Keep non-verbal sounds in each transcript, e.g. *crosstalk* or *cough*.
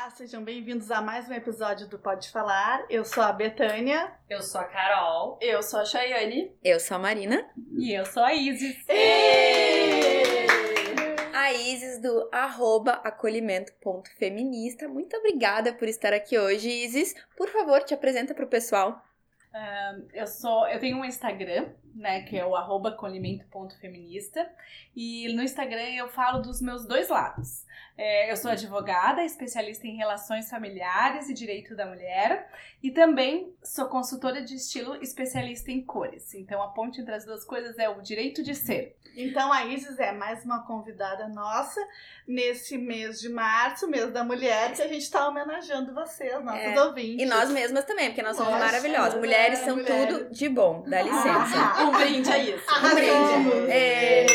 Olá, sejam bem-vindos a mais um episódio do Pode Falar. Eu sou a Betânia. Eu sou a Carol. Eu sou a Chayane. Eu sou a Marina. E eu sou a Isis. A Isis do arroba acolhimento.feminista. Muito obrigada por estar aqui hoje, Isis. Por favor, te apresenta para o pessoal. Um, eu sou, eu tenho um Instagram, né, que é o arroba. E no Instagram eu falo dos meus dois lados. É, eu sou advogada, especialista em relações familiares e direito da mulher, e também sou consultora de estilo especialista em cores. Então a ponte entre as duas coisas é o direito de ser. Então a Isis é mais uma convidada nossa nesse mês de março, mês da mulher, que a gente está homenageando vocês, nossos é, ouvintes. E nós mesmas também, porque nós somos maravilhosas. Mulheres é, são mulher. tudo de bom, dá licença. Ah, *laughs* um brinde a isso. Um brinde. É.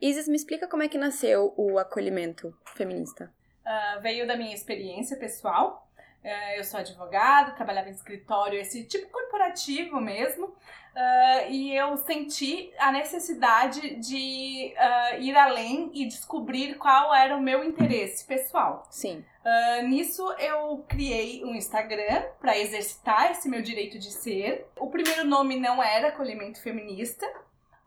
Isis, me explica como é que nasceu o acolhimento feminista. Uh, veio da minha experiência pessoal. Uh, eu sou advogada, trabalhava em escritório, esse tipo corporativo mesmo. Uh, e eu senti a necessidade de ir além e descobrir qual era o meu interesse pessoal. Sim. Nisso eu criei um Instagram para exercitar esse meu direito de ser. O primeiro nome não era acolhimento feminista,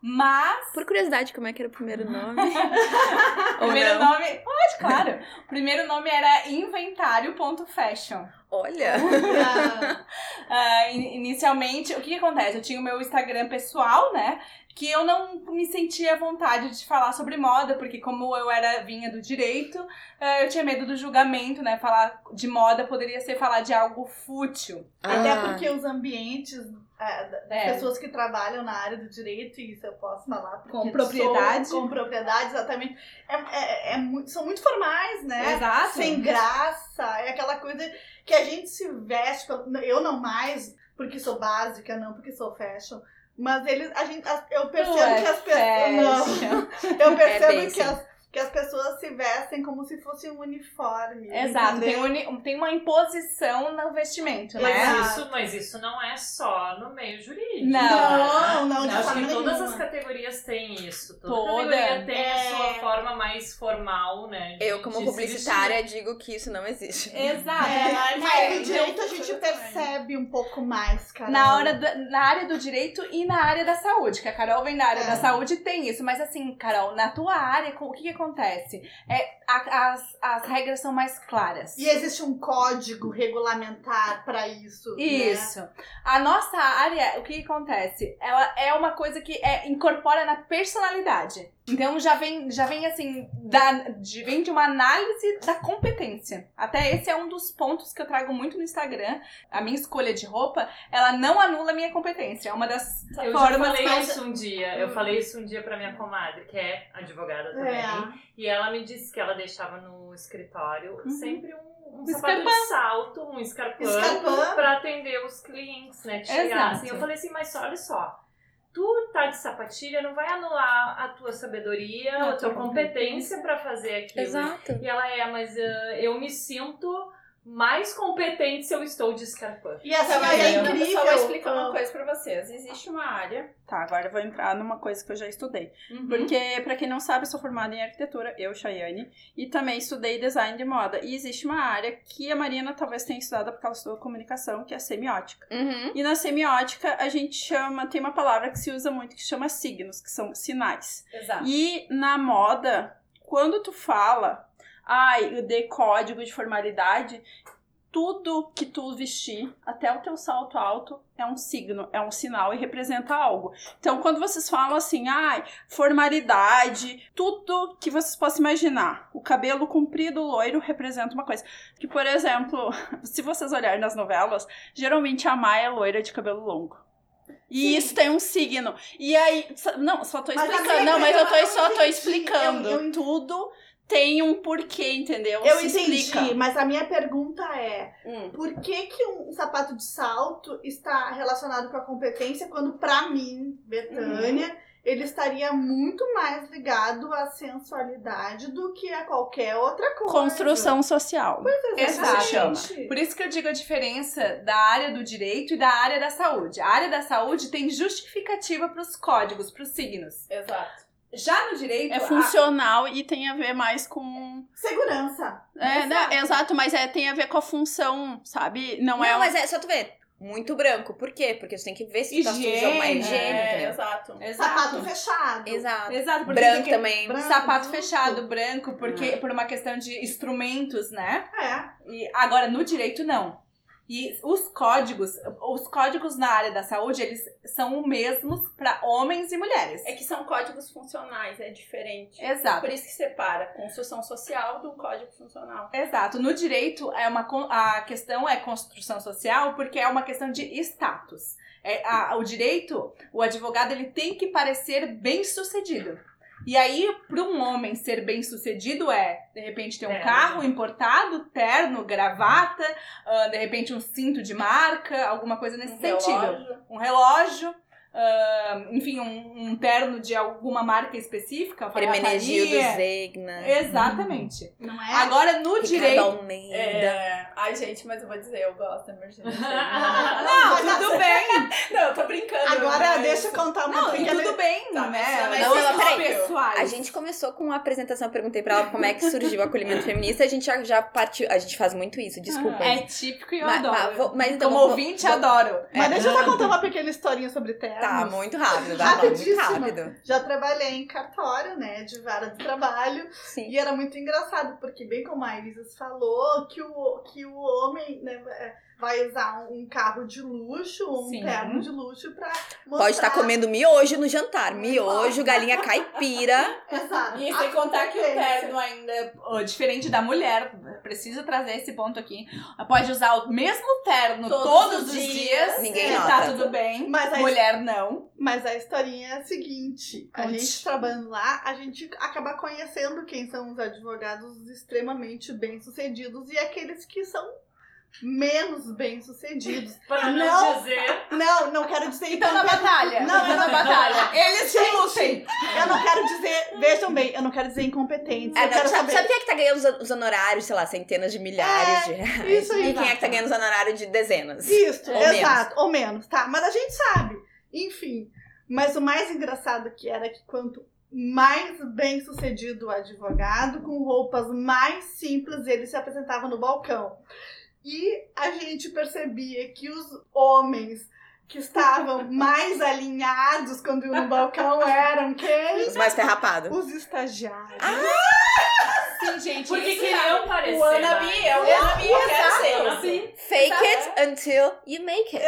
mas. Por curiosidade, como é que era o primeiro nome? *laughs* primeiro nome. Pode, claro. O primeiro nome era inventário.fashion. Olha! *laughs* uh, inicialmente, o que, que acontece? Eu tinha o meu Instagram pessoal, né? que eu não me sentia à vontade de falar sobre moda, porque como eu era vinha do direito, eh, eu tinha medo do julgamento, né? Falar de moda poderia ser falar de algo fútil. Ah. Até porque os ambientes das é. pessoas que trabalham na área do direito, e isso eu posso falar com propriedade. Sou, com propriedade, exatamente. É, é, é, muito, são muito formais, né? Exato. Sem graça. É aquela coisa que a gente se veste. Eu não mais, porque sou básica, não porque sou fashion mas eles, a gente, eu percebo que as pessoas. Não, eu percebo é que as *laughs* que as pessoas se vestem como se fosse um uniforme. Exato, tem, uni, tem, uma imposição no vestimento, né? Mas isso, mas isso não é só no meio jurídico. Não, não, não. não acho que todas as categorias têm isso. Toda, Toda. categoria tem é... a sua forma mais formal, né? De, Eu, como publicitária, digo que isso não existe. Exato. É, mas no direito a gente percebe um pouco mais, cara. Na, hora do, na área do direito e na área da saúde, que a Carol vem da área é. da saúde tem isso. Mas assim, Carol, na tua área, o que, que acontece? É, a, as, as regras são mais claras. E existe um código regulamentar para isso. Isso. Né? A nossa área, o que, que acontece? Ela é uma coisa que é, incorpora na personalidade. Então já vem, já vem assim, da, de, vem de uma análise da competência. Até esse é um dos pontos que eu trago muito no Instagram. A minha escolha de roupa, ela não anula a minha competência. É uma das eu formas. Eu falei mais... isso um dia. Eu falei isso um dia pra minha comadre, que é advogada também. É. E ela me disse que ela deixava no escritório uhum. sempre um um sapato de salto, um escarpão, escarpão. pra atender os clientes, né? Que chegassem. Eu falei assim, mas olha só, tu tá de sapatilha não vai anular a tua sabedoria, a tua competência para fazer aquilo. Exato. E ela é, mas uh, eu me sinto mais competente se eu estou de escarpão. E essa então, é incrível. Eu só vou explicar uma coisa pra vocês. Existe uma área. Tá, agora eu vou entrar numa coisa que eu já estudei. Uhum. Porque, pra quem não sabe, eu sou formada em arquitetura, eu, Chayane, e também estudei design de moda. E existe uma área que a Marina talvez tenha estudado porque ela estudou comunicação, que é semiótica. Uhum. E na semiótica, a gente chama, tem uma palavra que se usa muito que chama signos, que são sinais. Exato. E na moda, quando tu fala ai, de código de formalidade, tudo que tu vestir, até o teu salto alto, é um signo, é um sinal e representa algo. Então, quando vocês falam assim, ai, formalidade, tudo que vocês possam imaginar, o cabelo comprido, loiro, representa uma coisa. Que, por exemplo, *laughs* se vocês olharem nas novelas, geralmente a Maia é loira de cabelo longo. E Sim. isso tem um signo. E aí, não, só tô explicando. Não, mas eu tô, só tô explicando. Eu, eu... Tudo tem um porquê, entendeu? Eu Se entendi, explica. mas a minha pergunta é: hum. por que, que um sapato de salto está relacionado com a competência quando, para mim, Betânia, hum. ele estaria muito mais ligado à sensualidade do que a qualquer outra coisa? Construção social. É, Exatamente. Por isso que eu digo a diferença da área do direito e da área da saúde. A área da saúde tem justificativa para os códigos, para os signos. Exato. Já no direito. É funcional a... e tem a ver mais com. Segurança. É, né? exato, mas é, tem a ver com a função, sabe? Não, Não é. mas é só tu ver. Muito branco. Por quê? Porque você tem que ver se tu tá sujão uma higiene, é, entendeu? Exato. Sapato fechado. Exato. Exato, Branco que... também. Branco, Sapato justo. fechado, branco, porque por uma questão de instrumentos, né? É. E agora no direito não. E os códigos, os códigos na área da saúde, eles são os mesmos para homens e mulheres. É que são códigos funcionais, é diferente. Exato. Por isso que separa construção social do código funcional. Exato. No direito, é uma, a questão é construção social porque é uma questão de status. É, a- o direito, o advogado, ele tem que parecer bem sucedido. E aí, para um homem ser bem sucedido é, de repente, ter um Terno. carro importado, terno, gravata, ah, de repente um cinto de marca, alguma coisa nesse sentido. Relógio. Um relógio, ah, enfim, um, um terno de alguma marca específica. Hermenegildo. Zegna. Exatamente. Não é? Agora, no Ricardo direito. Almeida. É... Ai, gente, mas eu vou dizer, eu gosto da emergência. *laughs* Não, tudo bem. *laughs* Não, eu tô brincando. Agora, mas- deixa eu contar uma Não, pequena... tudo bem, Tá, né? mas- Não, não, peraí. pessoais. A gente começou com uma apresentação, eu perguntei pra ela como é que surgiu o acolhimento feminista, a gente já, já partiu, a gente faz muito isso, desculpa. É típico e eu Mas- adoro. mas mas então, Como vou- ouvinte, vou- adoro. Mas É. deixa eu só contar uma pequena historinha sobre ternos. Tá, muito rápido, dá muito rápido. Já trabalhei em cartório, né, de vara de trabalho, Sim. e era muito engraçado, porque bem como a Isis falou, que o, que o homem né, vai usar um carro de luxo, um Sim. terno de luxo pra mostrar... Pode estar comendo miojo no jantar, miojo, galinha caipira. *laughs* Exato. E sem contar que o terno ainda, diferente da mulher, preciso trazer esse ponto aqui. Pode usar o mesmo terno Todos todos, os dias. dias, Ninguém e nota. tá tudo bem. Mas Mulher não. Mas a historinha é a seguinte: a Conte. gente trabalhando lá, a gente acaba conhecendo quem são os advogados extremamente bem-sucedidos e aqueles que são menos bem-sucedidos. Pra não, Não. dizer. Não, não quero dizer Então na batalha. Não, então eu na não- batalha. Eles Gente, lutem. Eu não quero dizer, vejam bem, eu não quero dizer incompetentes. É, eu não, quero sabe, saber. sabe quem é que tá ganhando os, os honorários, sei lá, centenas de milhares de reais? isso aí, e quem é que tá ganhando os honorários de dezenas? Isso, Ou exato, ou menos, tá? Mas a gente sabe. Enfim. Mas o mais engraçado que era que quanto mais bem sucedido o advogado, com roupas mais simples, ele se apresentava no balcão. E a gente percebia que os homens que estavam mais alinhados quando iam no balcão eram quem? Os mais ferrapados. Os estagiários. Sim, gente. Porque queriam parecer. O Anabi, é o Anabi, eu quero ser. Fake it until you make it.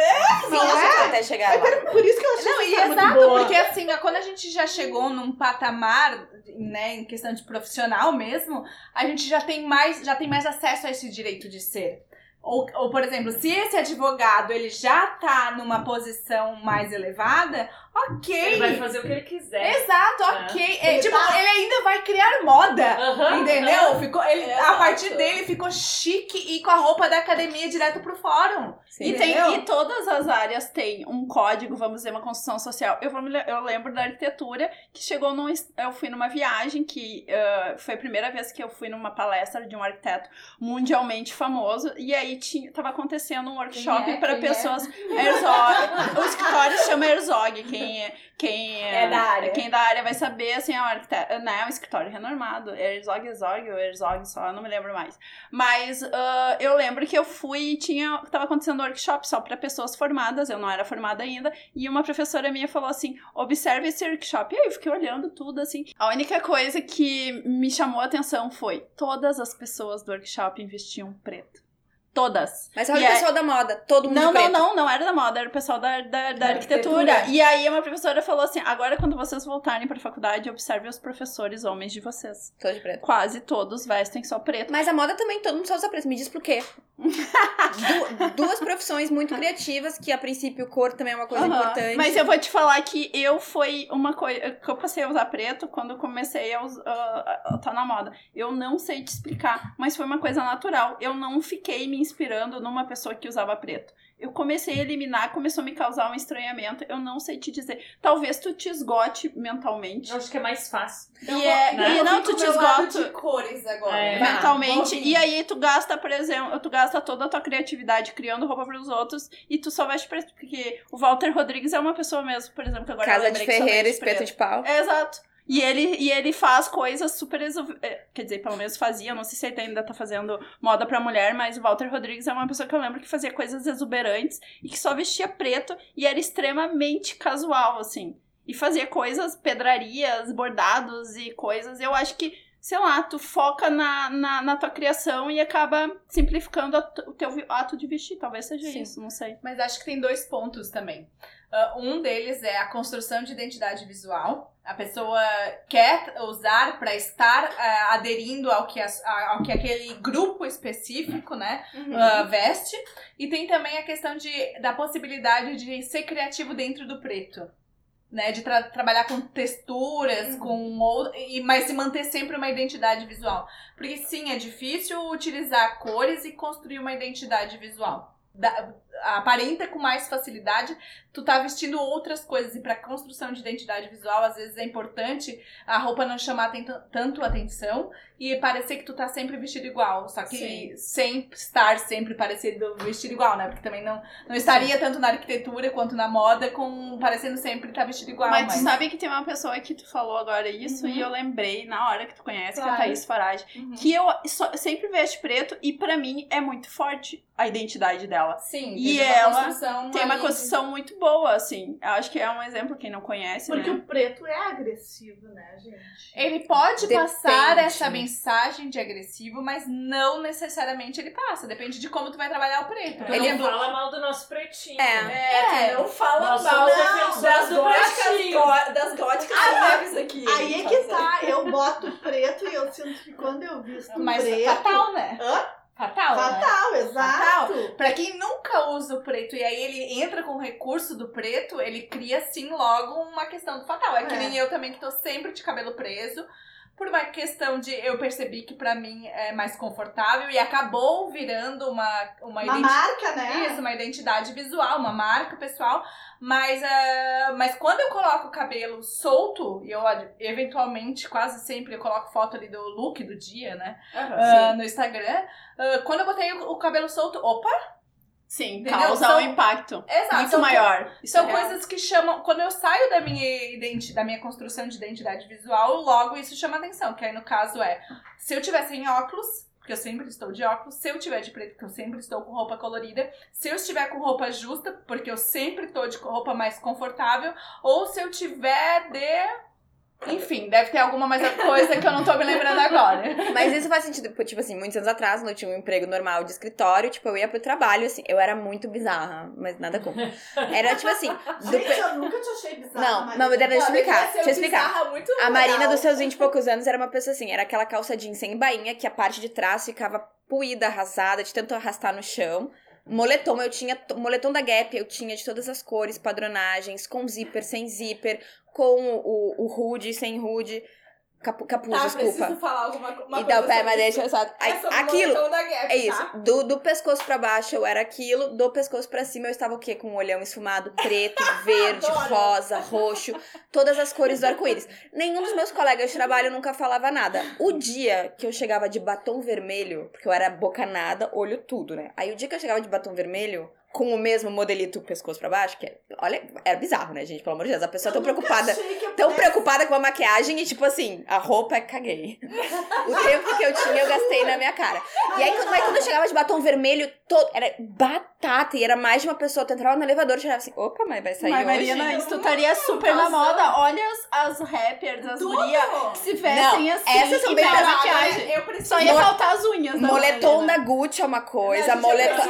não Finja é? até chegar lá. Por isso que eu achei Não, essa e história muito exato, boa. porque assim, quando a gente já chegou num patamar, né, em questão de profissional mesmo, a gente já tem mais, já tem mais acesso a esse direito de ser. Ou, ou, por exemplo, se esse advogado ele já tá numa posição mais elevada, ok. Ele vai fazer o que ele quiser. Exato, É. ok. É, Ele tipo, tá- ele ainda vai criar moda. Aham, Entendeu? Ficou, ele, a Exato. partir dele ficou chique e com a roupa da academia direto pro fórum. Sim. E, tem, Entendeu? e todas as áreas têm um código, vamos dizer, uma construção social. Eu, vou eu lembro da arquitetura, que chegou num. Eu fui numa viagem que ah, foi a primeira vez que eu fui numa palestra de um arquiteto mundialmente famoso. E aí tinha, tava acontecendo um workshop é? para é? pessoas. Herzog. o escritório chama Herzog. Quem, é- quem, É da área. Quem da área vai saber, assim, é um arquiteto. Não, é um escritório renomado. Herzog, Herzog ou Herzog só, eu não me lembro mais. Mas ah, eu lembro que eu fui e tinha. Tava acontecendo um workshop só para pessoas formadas, eu não era formada ainda, e uma professora minha falou assim: observe esse workshop. E aí eu fiquei olhando tudo assim. A única coisa que me chamou a atenção foi: todas as pessoas do workshop vestiam preto. Todas. Mas olha E o pessoal da moda, todo mundo Não, preto. não, não, não era da moda, era o pessoal da, da, da arquitetura. arquitetura. E aí uma professora falou assim: agora quando vocês voltarem pra faculdade, observe os professores homens de vocês. Todo de preto. Quase todos vestem só preto. Mas a moda também, todo mundo só usa preto. Me diz por quê? *laughs* Du- duas profissões muito criativas, que a princípio cor também é uma coisa Aham. importante. Mas eu vou te falar que eu foi uma coisa que eu passei a usar preto quando comecei a estar tá na moda. Eu não sei te explicar, mas foi uma coisa natural. Eu não fiquei me inspirando numa pessoa que usava preto. Eu comecei a eliminar, começou a me causar um estranhamento. Eu não sei te dizer. Talvez tu te esgote mentalmente. Eu acho que é mais fácil. E, é, né? e Eu não, tu te esgota de cores agora. É. Mentalmente. E aí tu gasta, por exemplo, tu gasta toda a tua criatividade criando roupa para os outros e tu só veste preto. Porque o Walter Rodrigues é uma pessoa mesmo, por exemplo, que agora Casa de Ferreira, espeto preto. de pau. É, exato. E ele, e ele faz coisas super. É, quer dizer, pelo menos fazia, não sei se ele ainda tá fazendo moda pra mulher, mas o Walter Rodrigues é uma pessoa que eu lembro que fazia coisas exuberantes e que só vestia preto e era extremamente casual, assim. E fazia coisas, pedrarias, bordados e coisas. Eu acho que, sei lá, tu foca na, na, na tua criação e acaba simplificando o teu ato de vestir. Talvez seja Sim. isso, não sei. Mas acho que tem dois pontos também. Uh, um deles é a construção de identidade visual. A pessoa quer usar para estar uh, aderindo ao que, ao que aquele grupo específico né, uhum. uh, veste. E tem também a questão de, da possibilidade de ser criativo dentro do preto. Né, de tra trabalhar com texturas, uhum. com e mas se manter sempre uma identidade visual. Porque sim, é difícil utilizar cores e construir uma identidade visual. Da, aparenta com mais facilidade, tu tá vestindo outras coisas. E para construção de identidade visual, às vezes é importante a roupa não chamar tanto atenção e parecer que tu tá sempre vestido igual. Só que Sim. sem estar sempre parecido vestido igual, né? Porque também não, não estaria Sim. tanto na arquitetura quanto na moda com parecendo sempre estar tá vestido igual. Mas, mas, tu sabe que tem uma pessoa que tu falou agora isso uhum. e eu lembrei na hora que tu conhece, claro. que é a Thaís Farage, uhum. que eu só, sempre veste preto e para mim é muito forte a identidade dela. Sim. E ela tem uma construção muito boa, assim. Eu acho que é um exemplo, quem não conhece, Porque né? o preto é agressivo, né, gente? Ele pode Depende. passar essa mensagem de agressivo, mas não necessariamente ele passa. Depende de como tu vai trabalhar o preto. Por ele exemplo, fala mal do nosso pretinho. É, é, é. não fala Nós mal não, das, góticas, das góticas ah, leves aqui. Aí é que tá, eu boto preto e eu sinto que quando eu visto mas preto... Mas fatal, né? Hã? Fatal, Fatal, né? exato. Fatal. Pra quem nunca usa o preto e aí ele entra com o recurso do preto, ele cria sim logo uma questão do fatal. É, é. que nem eu também que tô sempre de cabelo preso por uma questão de eu percebi que para mim é mais confortável e acabou virando uma uma, uma marca, né? Isso, uma identidade visual, uma marca pessoal. Mas, uh, mas quando eu coloco o cabelo solto, e eu eventualmente, quase sempre, eu coloco foto ali do look do dia, né? Uhum, uh, no Instagram. Uh, quando eu botei o, o cabelo solto, opa, Sim, Entendeu? causa são, um impacto exato, muito maior. são é coisas que chamam. Quando eu saio da minha, identi da minha construção de identidade visual, logo isso chama atenção. Que aí no caso é: se eu tivesse sem óculos, porque eu sempre estou de óculos, se eu tiver de preto, porque eu sempre estou com roupa colorida, se eu estiver com roupa justa, porque eu sempre estou de roupa mais confortável, ou se eu tiver de enfim, deve ter alguma mais coisa que eu não tô me lembrando agora. Mas isso faz sentido, tipo assim, muitos anos atrás, quando eu tinha um emprego normal de escritório, tipo, eu ia pro trabalho, assim, eu era muito bizarra, mas nada como. Era tipo assim. Gente, pe... eu nunca te achei bizarra. Não, Marina. não, mas deixa eu explicar. Deixa eu explicar. Muito a Marina dos seus 20 e poucos anos era uma pessoa assim, era aquela calça jeans sem bainha, que a parte de trás ficava puída, arrasada, de tanto arrastar no chão. Moletom, eu tinha. Moletom da Gap, eu tinha de todas as cores, padronagens, com zíper, sem zíper, com o, o hoodie, sem hoodie. Capu, capuz, tá, desculpa. preciso falar alguma, uma então, coisa. pera, mas deixa eu só. É aquilo. Gap, é isso. Tá? Do, do pescoço pra baixo eu era aquilo, do pescoço pra cima eu estava o quê? Com um olhão esfumado, preto, *laughs* verde, rosa, roxo, todas as cores do arco-íris. Nenhum dos meus colegas de trabalho nunca falava nada. O dia que eu chegava de batom vermelho, porque eu era bocanada, olho tudo, né? Aí o dia que eu chegava de batom vermelho, com o mesmo modelito pescoço pra baixo, que é, olha, era bizarro, né, gente? Pelo amor de Deus, a pessoa tão preocupada, tão preocupada com a maquiagem e tipo assim, a roupa é caguei. o tempo que eu tinha eu gastei na minha cara. E aí quando, aí, quando eu chegava de batom vermelho, todo, era batata e era mais de uma pessoa, tu entrava no elevador e chegava assim, opa, mas vai sair mas, hoje. Marina, isso tu estaria super na moda. Olha as, as rappers, as gurias que se vestem Não, assim. Essas são bem maquiagem. Eu preciso. Só ia faltar as unhas. Moletom da Gucci é uma coisa, moletom,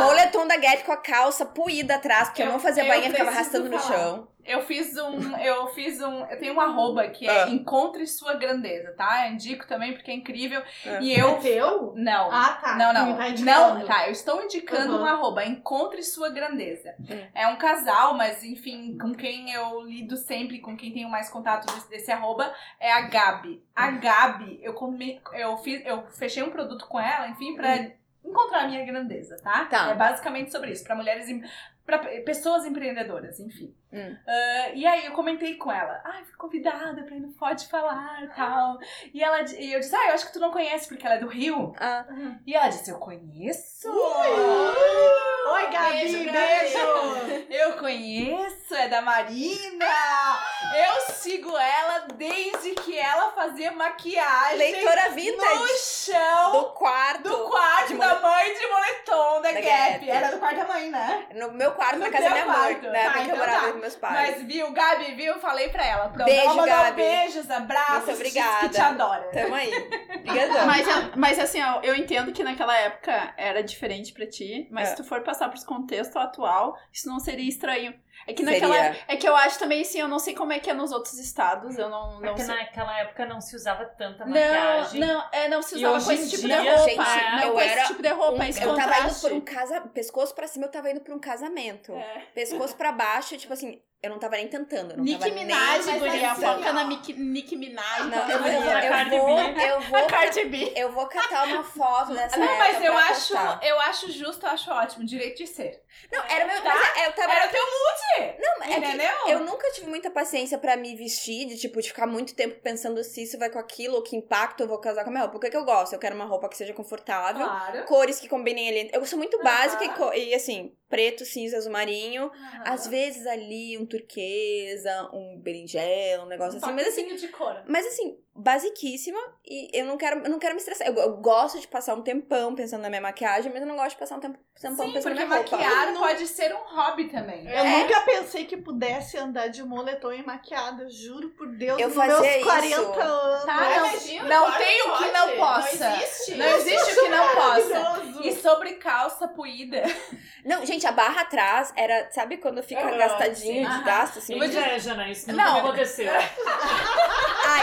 moletom da Com a calça puída atrás, porque eu, eu não fazia bainha, ficava arrastando falar. no chão. Eu fiz um. Eu fiz um. Eu tenho um arroba que é ah. Encontre Sua Grandeza, tá? Eu indico também porque é incrível. Ah. E eu. É teu? Não. Ah, tá. Não, não. Não, tá. Eu estou indicando uhum. um arroba. Encontre Sua Grandeza. Uhum. É um casal, mas enfim, com quem eu lido sempre, com quem tenho mais contato desse, desse arroba, é a Gabi. A Gabi, eu, come, eu, fiz, eu fechei um produto com ela, enfim, pra. Uhum encontrar a minha grandeza, tá? tá. É basicamente sobre isso, para mulheres, para pessoas empreendedoras, enfim. Hum. Uh, e aí eu comentei com ela, ai, ah, fui convidada pra ir no Pode Falar e tal. E, ela, e eu disse, ah, eu acho que tu não conhece porque ela é do Rio. Ah. E ela disse, eu conheço. Oi, Gabi, beijo, beijo. Eu conheço, é da Marina. Eu sigo ela desde que ela fazia maquiagem. Leitora vintage. No chão. Do quarto. Do quarto da mãe de moletom da, Da Gap. Gap. Era do quarto da mãe, né? No meu quarto, No na casa da minha mãe. quarto. Época Tá, que eu então morava tá. Meus pais. Mas viu, Gabi, viu? Falei pra ela. Pronto, Beijo, ela mandou Gabi. beijos, abraços. Muito diz obrigada. Que te adora. Tamo aí. Obrigadão. Mas, mas assim, ó, eu entendo que naquela época era diferente pra ti, mas É. se tu for passar pros contexto atual, isso não seria estranho. É que Seria. naquela é que eu acho também assim, eu não sei como é que é nos outros estados, eu não não Porque sei. naquela época não se usava tanta Não, maquiagem. não, é, não se usava com esse tipo dia, de roupa. gente, não eu com esse era tipo de roupa, Um- esse eu tava indo por um casa, pescoço pra cima, eu tava indo pra um casamento. É. Pescoço pra baixo, tipo assim, eu não tava nem tentando. eu Não Nicki Minaj, guria, pensando. foca na Nicki, Nicki Minaj. Não, eu, vou, guria. eu, Cardi vou, eu *laughs* vou, Cardi B. eu vou catar uma foto dessa Não, mas eu acho, postar. eu acho justo, eu acho ótimo. Direito de ser. Não, era meu. Tá? Mas é- eu tava. Era o teu mood. Não, é entendeu? eu nunca tive muita paciência pra me vestir, de tipo, de ficar muito tempo pensando se isso vai com aquilo, ou que impacto eu vou causar com a minha roupa. O que, que eu gosto? Eu quero uma roupa que seja confortável, Claro. cores que combinem ali. Eu sou muito básica e, co- e, assim, preto, cinza, azul marinho. Às vezes ali um turquesa, um berinjela, um negócio assim, mas assim. de cor. Mas assim, basiquíssima e eu não quero, eu não quero me estressar. Eu, eu gosto de passar um tempão pensando na minha maquiagem, mas eu não gosto de passar um tempo, tempão Sim, pensando na minha roupa. maquiar pode ser um hobby também. Eu nunca pensei que pudesse andar de moletom e maquiada, juro por Deus, Eu nos fazia meus isso. 40 anos. Tá, não, imagina, não tem o que não possa. Não existe. Não existe o que não possa. E sobre calça puída. Não, gente, a barra atrás era, sabe quando fica Aham, gastadinho sim. de gasto, assim? Inveja, né? Isso nunca Não. me aconteceu. *laughs* Ai,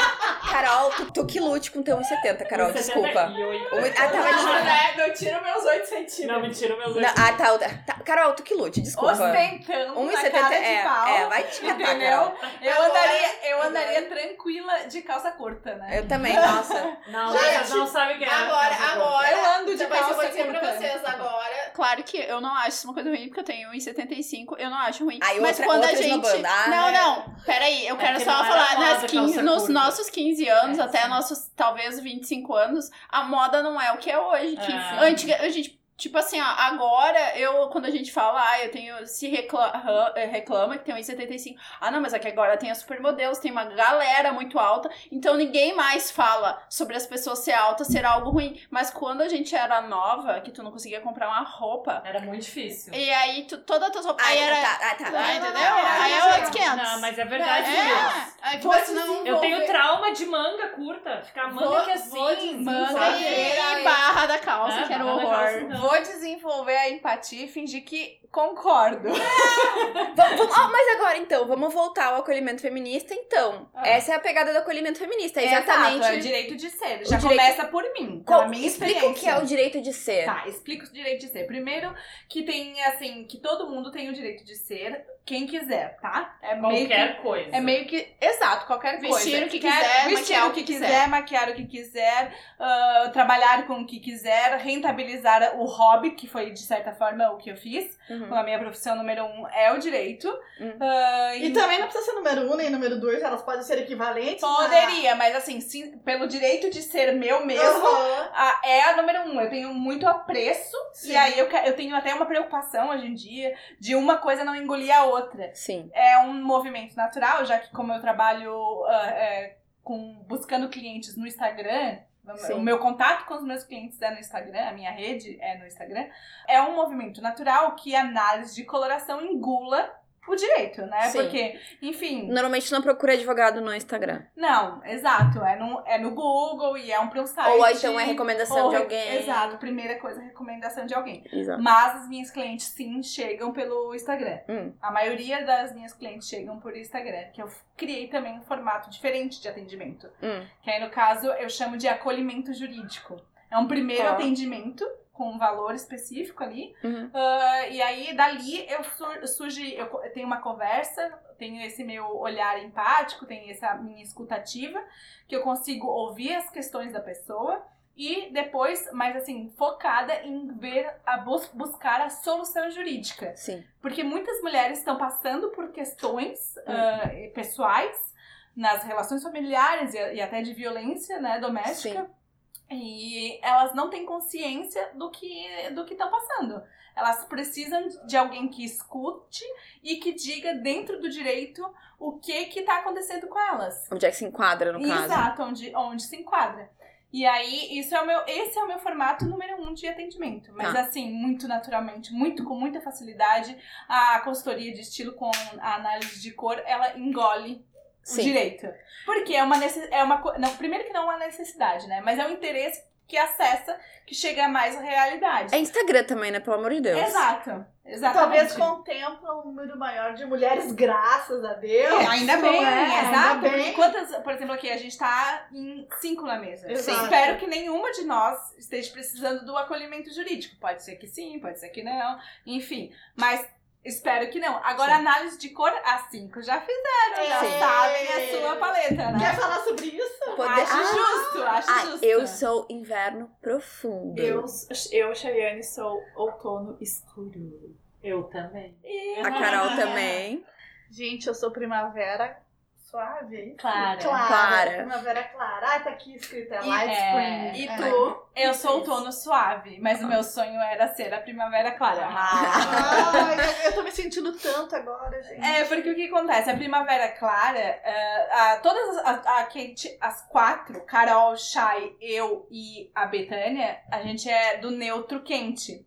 Carol, tu, tu que lute com teu 1,70, Carol, 1,78. desculpa. Um- ah, tava de... Não, né? Não tira meus 8 centímetros. Não, mentira, meus Não, ah, tá, outra- tá. Carol, tu que lute, desculpa. Ostentando na 1,70 cara de é, pau. é, vai te catar, Entendeu? Carol. Eu andaria, eu andaria tranquila de calça curta, né? Eu também, nossa. Não, Gente, não sabem o que é. Agora, calça curta. agora. Eu ando de depois eu vou calça dizer pra curta. vocês agora. Claro que eu não acho isso uma coisa ruim, porque eu tenho 1,75, eu não acho ruim. Aí Mas outra- quando a outra gente. esnobando. Ah, não, é. não, peraí, eu É quero que só falar, nas 15 calça nos curta. nossos 15 anos, É, até sim. nossos talvez 25 anos, a moda não é o que é hoje. Que É. antiga, a gente. Tipo assim, ó, agora eu, quando a gente fala, ah, eu tenho. Se reclama, reclama que tem 1,75. Ah, não, mas é que agora tem as supermodelos, tem uma galera muito alta. Então ninguém mais fala sobre as pessoas ser altas ser algo ruim. Mas quando a gente era nova, que tu não conseguia comprar uma roupa. Era muito difícil. E aí, tu, todas as tuas roupas. Ai, aí era. tá, ah, tá. Ah, entendeu? não, não, aí é não. outros 500. Não, mas é verdade. É, Vou você não. Eu tenho trauma de manga curta. Ficar manga Vou- que assim. vou Manga e barra da calça, É, que era o horror. Vou desenvolver a empatia e fingir que concordo. *laughs* Vamos, vamos- ó, mas agora então, vamos voltar ao acolhimento feminista, então. Essa é a pegada do acolhimento feminista, é exatamente. Exato, é o direito de ser. Já direito- começa por mim, pela minha explica experiência. o que é o direito de ser. Tá, explica o direito de ser. Primeiro, que tem, assim, que todo mundo tem o direito de ser quem quiser, tá? É meio que Qualquer coisa. É meio que. Exato, qualquer Vestir coisa. o que Quer quiser, vestir maquiar o que que quiser, maquiar o que quiser, ah, trabalhar com o que quiser, rentabilizar o hobby, que foi de certa forma o que eu fiz. Uhum. A minha profissão número um é o direito. Hum. Ah, E também não precisa ser número um nem número dois, elas podem ser equivalentes. Poderia, mas assim, sim, pelo direito de ser meu mas- mesmo, Aham. a- é a número um. Eu tenho muito apreço. Sim. E aí eu, eu tenho até uma preocupação hoje em dia de uma coisa não engolir a outra. Sim. é um movimento natural, já que como eu trabalho ah, é, com buscando clientes no Instagram, Sim. o meu contato com os meus clientes é no Instagram, a minha rede é no Instagram, é um movimento natural que a análise de coloração engula o direito, né? Sim. Porque, enfim, Normalmente não procura advogado no Instagram. não, exato, é no, é no Google e é um um site. Ou então é recomendação ou de alguém. Exato, primeira coisa, recomendação de alguém. Exato. Mas as minhas clientes sim chegam pelo Instagram. Hum. A maioria das minhas clientes chegam por Instagram, que eu criei também um formato diferente de atendimento. Hum. Que aí, no caso, eu chamo de acolhimento jurídico. É um primeiro Ó. atendimento com um valor específico ali. Uhum. Ah, e aí, dali, eu sur- surge, eu tenho uma conversa, tenho esse meu olhar empático, tenho essa minha escutativa, que eu consigo ouvir as questões da pessoa e depois, mais assim, focada em ver, a bus- buscar a solução jurídica. Sim. Porque muitas mulheres estão passando por questões ah, pessoais nas relações familiares e, e até de violência né, doméstica. E elas não têm consciência do que do que estão passando. Elas precisam de alguém que escute e que diga dentro do direito o que que tá acontecendo com elas. Onde é que se enquadra, no caso. Exato, onde, onde se enquadra. E aí, isso é o meu, esse é o meu formato número um de atendimento. Mas Tá. assim, muito naturalmente, muito com muita facilidade. A consultoria de estilo com a análise de cor, ela engole o Sim. direito. Porque é uma necessidade. É uma, co- não, primeiro que não é uma necessidade, né? Mas é um interesse que acessa, que chega mais à realidade. É Instagram também, né? Pelo amor de Deus. Exato. Talvez Exatamente. contempla um número maior de mulheres, graças a Deus. É, ainda bem, É, exato. ainda bem. quantas, por exemplo, aqui a gente tá em cinco na mesa. Exato. Espero que nenhuma de nós esteja precisando do acolhimento jurídico. Pode ser que sim, pode ser que não, enfim. Mas espero que não. Agora, Sim. análise de cor, as cinco já fizeram, já Sim. sabem a sua paleta, né? Quer falar sobre isso? Poder- Acho Ah, justo, acho Ah, justo. eu sou inverno profundo. Eu, eu, Chayane, sou outono escuro. Eu também. A Carol *laughs* também. Gente, eu sou primavera suave. Clara. Clara. Clara. Primavera clara. Ah, tá aqui escrito, é E- light é, spring. e É. tu? Eu sou outono suave, mas o meu sonho era ser a primavera clara. Ai, eu tô me sentindo tanto agora, gente. É, porque o que acontece? A Primavera Clara, eh, a- todas as, a, a Kate, as quatro, Carol, Chay, eu e a Betânia, a gente é do neutro quente.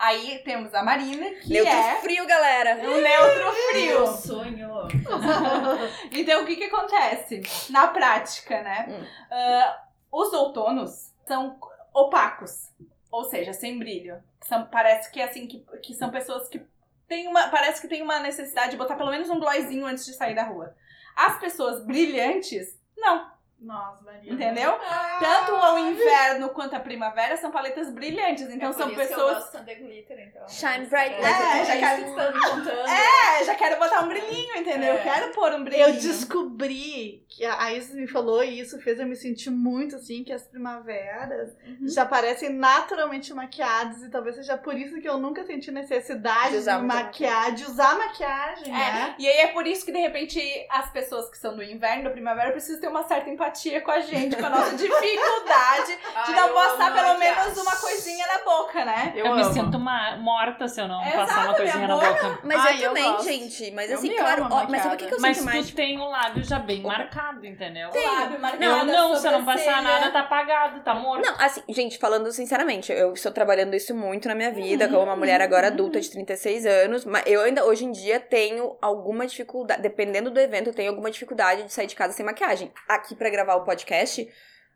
Aí temos a Marina, que Neutro é frio, galera. o neutro frio. sonho. *laughs* Então, o que que acontece? Na prática, né? Hum. Ah, os outonos são opacos, ou seja, sem brilho. São, parece que assim, que, que são pessoas que têm uma. Parece que tem uma necessidade de botar pelo menos um glossinho antes de sair da rua. As pessoas brilhantes, não, Nossa, Maria. entendeu? Tanto o inverno quanto a primavera são paletas brilhantes. Então são pessoas. de glitter, então. Shine bright É, já a quero-. É, já quero botar um brilhinho, entendeu? É. Quero pôr um brilhinho. Eu descobri que a Isis me falou e isso fez eu me sentir muito assim, que as primaveras Uhum. já parecem naturalmente maquiadas e talvez seja por isso que eu nunca senti necessidade De de, usar muita maquiar, de usar maquiagem, É, né? e aí é por isso que de repente as pessoas que são do inverno, da primavera, precisam ter uma certa empatia com a gente, com a nossa *laughs* dificuldade de não passar pelo menos uma coisinha na boca, né? Eu, me sinto uma, morta se eu não Exato, passar uma coisinha na boca. Mas Ai, eu eu também, gosto. gente. Mas Eu assim, claro. ó, mas sabe o que, que eu Mas sinto tu mais? tem o lábio já bem marcado, entendeu? Lábio marcado, Eu não, se eu não passar nada, tá apagado, tá morto. Não, assim, gente, falando sinceramente, eu estou trabalhando isso muito na minha vida, como uma mulher agora adulta de 36 anos, mas eu ainda, hoje em dia, tenho alguma dificuldade, dependendo do evento, eu tenho alguma dificuldade de sair de casa sem maquiagem. Aqui pra gravar o podcast,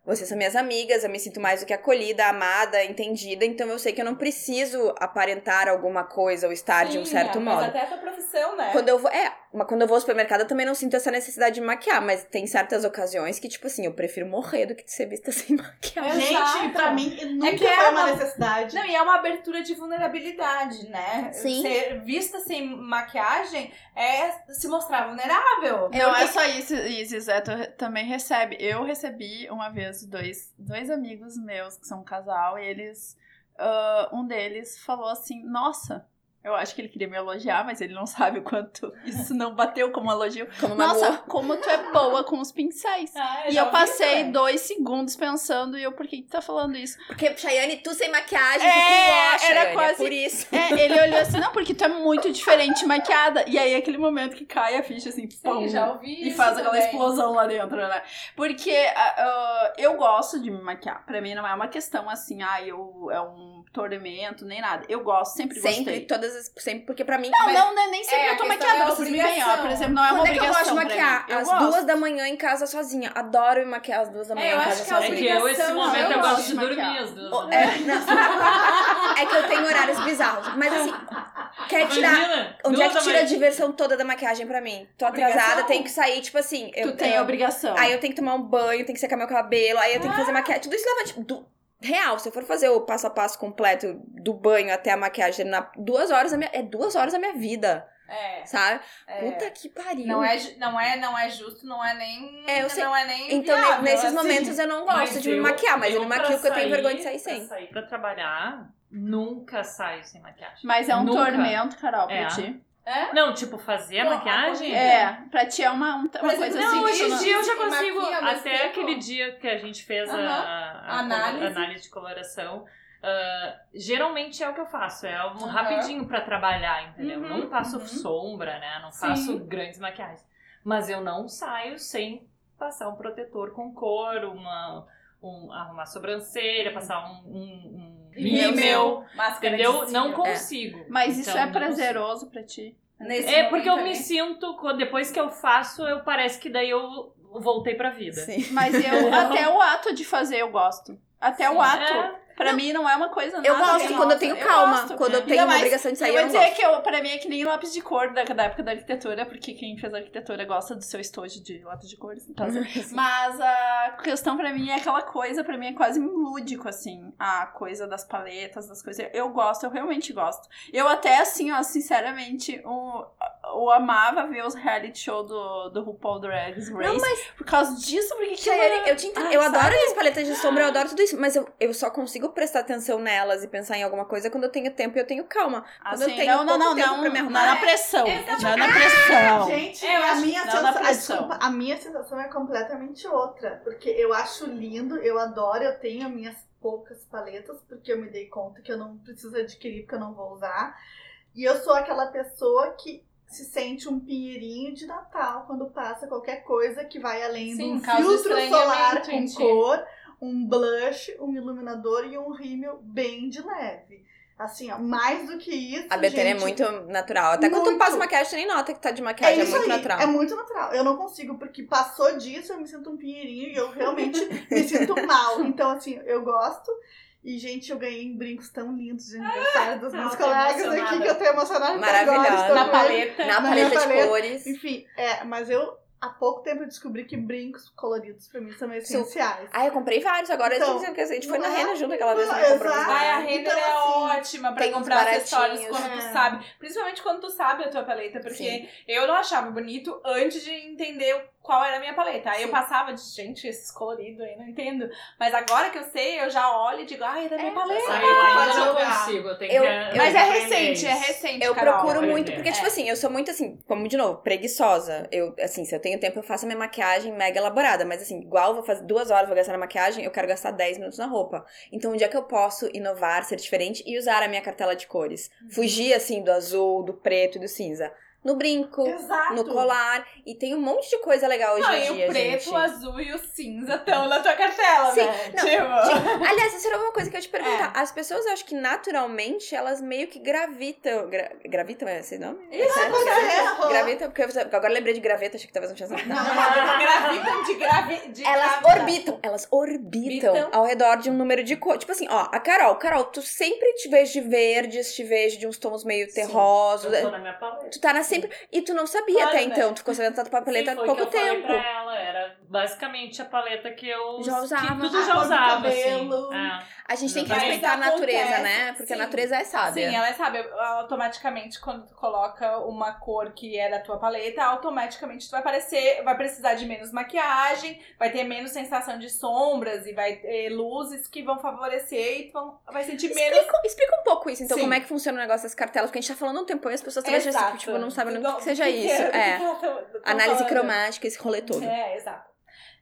vocês são minhas amigas, eu me sinto mais do que acolhida, amada, entendida, então eu sei que eu não preciso aparentar alguma coisa ou estar de um Sim, certo é, mas modo. até a tua profissão, né? Quando eu vou. É, mas quando eu vou ao supermercado, eu também não sinto essa necessidade de maquiar. Mas tem certas ocasiões que, tipo assim, eu prefiro morrer do que ser vista *laughs* sem maquiagem. Exato. Gente, pra mim nunca que é foi uma uma- necessidade. Não, e é uma abertura de vulnerabilidade, né? Sim. Ser vista sem maquiagem é se mostrar vulnerável. Não é só isso, Isis, é, tu também recebe. Eu recebi uma vez dois, dois amigos meus que são um casal e eles. ah, um deles falou assim: Nossa, eu acho que ele queria me elogiar, mas ele não *laughs* sabe o quanto isso não bateu como elogio. Como uma Nossa, boa. como tu é boa com os pincéis. Ah, E já eu passei isso, é. dois segundos pensando, e eu, por que tu tá falando isso? Porque, Chayane, tu sem maquiagem, É, tu era Chayane, quase- é por isso. É, ele olhou assim, não, porque tu é muito diferente maquiada. E aí, aquele momento que cai a ficha, assim, pum, já ouvi e isso faz aquela também. explosão lá dentro, né? Porque ah, eu gosto de me maquiar. Pra mim não é uma questão assim, ah, eu, é um tormento, nem nada. Eu gosto, sempre, Sempre, gostei. todas as. Sempre, porque pra mim. Não, Mas- não, é nem sempre é, eu tô maquiada, é vocês me obrigação. Por exemplo, não é uma Quando é que eu obrigação gosto de maquiar? Eu Às gosto. duas da manhã em casa sozinha. Adoro me maquiar às duas da manhã É, eu em acho casa que é É sozinha. que eu, esse obrigação, momento, eu eu gosto de de dormir às duas. Da É, manhã. É que eu tenho horários bizarros. Mas assim, *laughs* quer tirar. Imagina, Onde é que tira a diversão toda da maquiagem pra mim? Tô atrasada, Obrigação? tenho que sair, tipo assim. Eu, Tu tem eu- obrigação. Aí eu tenho que tomar um banho, tenho que secar meu cabelo, aí eu tenho que fazer maquiagem. Tudo isso leva, tipo, real. Se eu for fazer o passo a passo completo do banho até a maquiagem, na duas horas da minha, é duas horas da minha vida, É, sabe? é. Puta que pariu. Não é, não, é, não é justo, não é nem. É, eu sei. Não é nem. Então, viável, nesses assim. momentos eu não gosto de me eu- maquiar, mas eu, me pra maquio porque eu tenho vergonha de sair pra sem. sair pra trabalhar, nunca saio sem maquiagem. Mas é um Nunca. tormento, Carol, pra É. ti. É? Não, tipo, fazer a maquiagem? É, pra ti é uma, uma coisa não, assim. Não, hoje em dia eu já consigo. Até tempo. aquele dia que a gente fez uh -huh. a, a, análise. análise de coloração. Uh, geralmente é o que eu faço, é um uhum. rapidinho para trabalhar, entendeu? Uhum, não passo uhum. sombra, né? Não Sim. faço grandes maquiagens. Mas eu não saio sem passar um protetor com cor, uma, um, arrumar sobrancelha, passar um, um, um rímel, entendeu? Não consigo. É. Mas então, isso é prazeroso para ti? Nesse é porque eu ali. me sinto, depois que eu faço, eu parece que daí eu voltei pra vida. Sim. Mas eu, *laughs* até o ato de fazer eu gosto. Até Sim. o ato. É. Pra não. mim não é uma coisa nada Eu gosto quando nossa, eu tenho calma, eu quando eu tenho uma obrigação de sair. Eu vou dizer que eu, pra mim é que nem lápis de cor da, da época da arquitetura, porque quem fez arquitetura gosta do seu estojo de lápis de cores. Então, *laughs* Mas a questão pra mim é aquela coisa, pra mim é quase lúdico, assim, a coisa das paletas, das coisas. Eu gosto, eu realmente gosto. Eu até, assim, ó, sinceramente, o, eu amava ver os reality show do, do RuPaul Drag Race. Não, mas... Por causa disso, porque que eu, eu, te eu adoro as paletas de sombra, eu adoro tudo isso, mas eu, eu só consigo prestar atenção nelas e pensar em alguma coisa quando eu tenho tempo e eu tenho calma. Quando assim, eu tenho não, não, não, tempo não, pra me arrumar. Não é na pressão. Não é na pressão. Gente, é, a, minha sensação, desculpa, a minha sensação é completamente outra. Porque eu acho lindo, eu adoro, eu tenho minhas poucas paletas, porque eu me dei conta que eu não preciso adquirir, porque eu não vou usar. E eu sou aquela pessoa que se sente um pinheirinho de Natal quando passa qualquer coisa que vai além Sim, do filtro solar com cor um blush, um iluminador e um rímel bem de leve. Assim, ó, mais do que isso. A Betânia é muito natural. Até muito. quando tu passa maquiagem, tu nem nota que tá de maquiagem. É, é muito aí, natural. É muito natural. Eu não consigo, porque passou disso, eu me sinto um pinheirinho e eu realmente *laughs* me sinto mal. Então, assim, eu gosto. E, gente, eu ganhei brincos tão lindos de aniversário dos meus colegas aqui que eu tô emocionada. Maravilhosa. Na paleta. Na, na paleta de cores. Enfim, é, mas eu há pouco tempo eu descobri que brincos coloridos pra mim são essenciais. Ah, eu comprei vários. Agora então, que a gente foi na Rena junto aquela vez. Comprou Ai, a Rena então, é assim, ótima pra comprar acessórios quando é. tu sabe. Principalmente quando tu sabe a tua paleta. Porque Sim. eu não achava bonito antes de entender qual era a minha paleta. Aí Sim. eu passava de, gente, esses coloridos aí, não entendo. Mas agora que eu sei, eu já olho e digo, ai, é da minha é, paleta. Aí eu não consigo, eu tenho eu, que... Mas é recente, é recente, Eu Carol, procuro muito, porque, tipo é. assim, eu sou muito, assim, como, de novo, preguiçosa. Eu, assim, se eu tenho tempo, eu faço a minha maquiagem mega elaborada. Mas, assim, igual vou fazer duas horas, vou gastar na maquiagem, eu quero gastar 10 minutos na roupa. Então, um dia que eu posso inovar, ser diferente e usar a minha cartela de cores. Uhum. Fugir, assim, do azul, do preto e do cinza no brinco, Exato. no colar. E tem um monte de coisa legal hoje não, em dia, o preto, gente. o azul e o cinza estão na tua cartela, Sim. né? Não, tipo... Gente, *laughs* aliás, isso era uma coisa que eu ia te perguntar. É. As pessoas, eu acho que naturalmente, elas meio que gravitam. Gra, gravitam é esse nome? É isso, é, Gravitam, porque eu, agora lembrei de graveta, achei que talvez não tinha acertado. gravitam de, gravi, de Elas gravita. orbitam, elas orbitam ao redor de um número de cores. Tipo assim, ó, a Carol, Carol, tu sempre te vejo de verdes, te vejo de uns tons meio terrosos. Sim, eu tô na minha paleta. Tu tá na sempre. E tu não sabia claro, até né? então, tu ficou sabendo da papeleta há pouco que eu tempo. Falei pra ela, era basicamente a paleta que eu já usava. Que tudo já usava, assim. É. A gente tem que respeitar a natureza, né? Porque Sim. a natureza é sábia. Sim, ela é sábia. Automaticamente, quando tu coloca uma cor que é da tua paleta, automaticamente tu vai parecer, vai precisar de menos maquiagem, vai ter menos sensação de sombras e vai ter luzes que vão favorecer e tu vão, vai sentir explica, menos. Explica um pouco isso, então, Sim. como é que funciona o negócio das cartelas, porque a gente tá falando um tempo e as pessoas talvez já tipo, não sabem o que seja isso. É. Análise cromática, esse rolê todo. É, exato.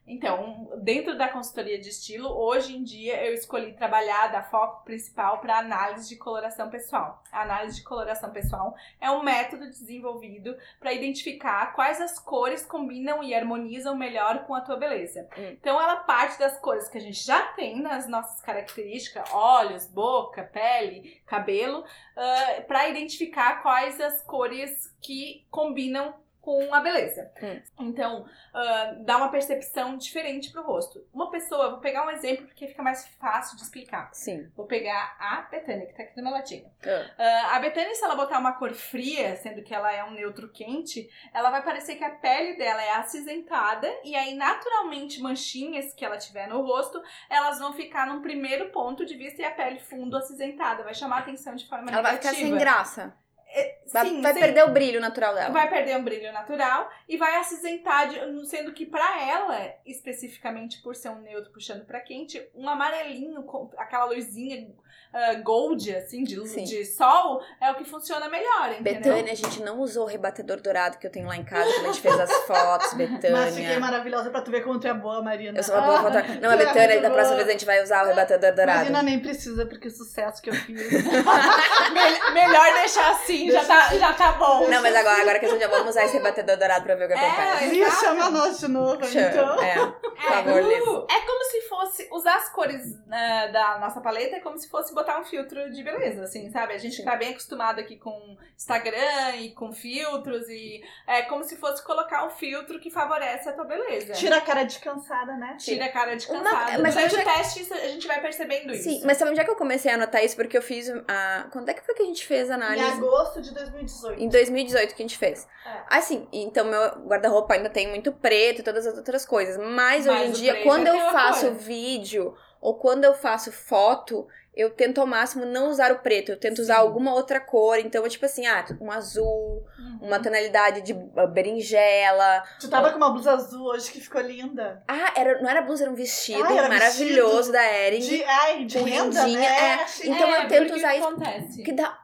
Então, dentro da consultoria de estilo, hoje em dia eu escolhi trabalhar da foco principal para análise de coloração pessoal. A análise de coloração pessoal é um método desenvolvido para identificar quais as cores combinam e harmonizam melhor com a tua beleza. Hum. Então, ela parte das cores que a gente já tem nas nossas características, olhos, boca, pele, cabelo, uh, para identificar quais as cores que combinam com a beleza. Hum. Então, uh, dá uma percepção diferente pro rosto. Uma pessoa, vou pegar um exemplo porque fica mais fácil de explicar. Sim. Vou pegar a Betânia, que tá aqui no meu latinho. Uh, a Betânia, se ela botar uma cor fria, sendo que ela é um neutro quente, ela vai parecer que a pele dela é acinzentada e aí, naturalmente, manchinhas que ela tiver no rosto, elas vão ficar num primeiro ponto de vista e a pele fundo acinzentada. Vai chamar a atenção de forma ela negativa. Ela vai ficar sem graça. É, vai, sim, vai perder o brilho natural dela. Vai perder o brilho natural e vai acinzentar, sendo que para ela, especificamente por ser um neutro puxando para quente, um amarelinho, aquela luzinha uh, gold, assim, de, de sol, é o que funciona melhor, entendeu? Betânia, a gente não usou o rebatedor dourado que eu tenho lá em casa, quando a gente fez as *laughs* fotos, Betânia. Mas fiquei maravilhosa pra tu ver como tu é boa, Marina. Eu sou uma boa ah, fotógrafa. Não, a Betânia, da próxima vez a gente vai usar o rebatedor dourado. Marina nem precisa, porque o sucesso que eu fiz. *laughs* Melhor deixar assim, já tá, já tá bom. Não, mas agora, agora que a gente já vamos usar esse rebatedor dourado pra ver o que é, acontece. Ih, chama nós de novo, Chama, então. É, por favor, é, é como se fosse usar as cores né, da nossa paleta, é como se fosse botar um filtro de beleza, assim, sabe? A gente Sim. tá bem acostumado aqui com Instagram e com filtros e é como se fosse colocar um filtro que favorece a tua beleza. Tira a cara de cansada, né? Tira a cara de cansada. Mas Durante o teste a gente vai percebendo isso. Sim, mas sabe onde é que eu comecei a anotar isso? Porque eu fiz a... Quando é que foi que a gente fez a análise? Em agosto de 2018. Em 2018 que a gente fez. É. Assim, então meu guarda-roupa ainda tem muito preto e todas as outras coisas. Mas, mas hoje em dia, quando eu faço coisa. vídeo ou quando eu faço foto, eu tento ao máximo não usar o preto, eu tento Sim. usar alguma outra cor. Então, é tipo assim, ah, um azul, uhum. uma tonalidade de berinjela. Tu tava com uma blusa azul hoje que ficou linda. Ah, era, não era blusa, era um vestido ah, era maravilhoso vestido da Ering. De, ai, de renda, né? É. Então é, eu tento usar isso. Acontece? Que dá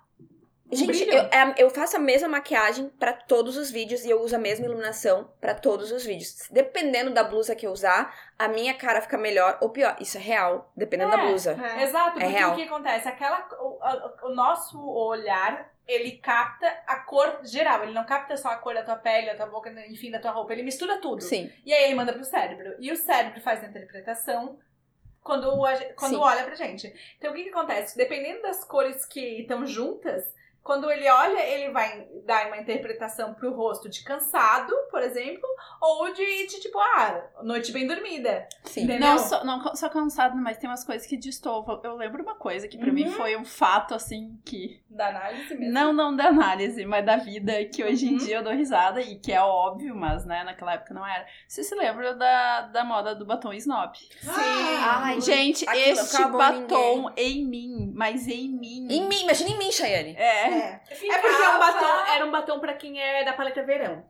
Gente, eu, é, eu faço a mesma maquiagem para todos os vídeos e eu uso a mesma iluminação para todos os vídeos. Dependendo da blusa que eu usar, a minha cara fica melhor ou pior. Isso é real, dependendo é, da blusa. É. Exato, é porque real. o que acontece? Aquela, o, o, nosso olhar, ele capta a cor geral. Ele não capta só a cor da tua pele, da tua boca, enfim, da tua roupa. Ele mistura tudo. Sim. E aí ele manda pro cérebro. E o cérebro faz a interpretação quando, quando olha pra gente. Então o que, que acontece? Dependendo das cores que estão juntas quando ele olha, ele vai dar uma interpretação pro rosto de cansado, por exemplo, ou de, de tipo, ah, noite bem dormida. Sim. Entendeu? Não, só, não só cansado, mas tem umas coisas que destovam. Eu lembro uma coisa que para uhum. mim foi um fato, assim, que... Da análise mesmo? Não, não da análise, mas da vida, que hoje uhum. em dia eu dou risada, e que é óbvio, mas, né, naquela época não era. Você se lembra da, da moda do batom snob? Sim. Ai, gente, este batom em mim, mas em mim. Em mim, imagina em mim, Chayane. É. É, é porque é um batom, era um batom pra quem é da paleta verão.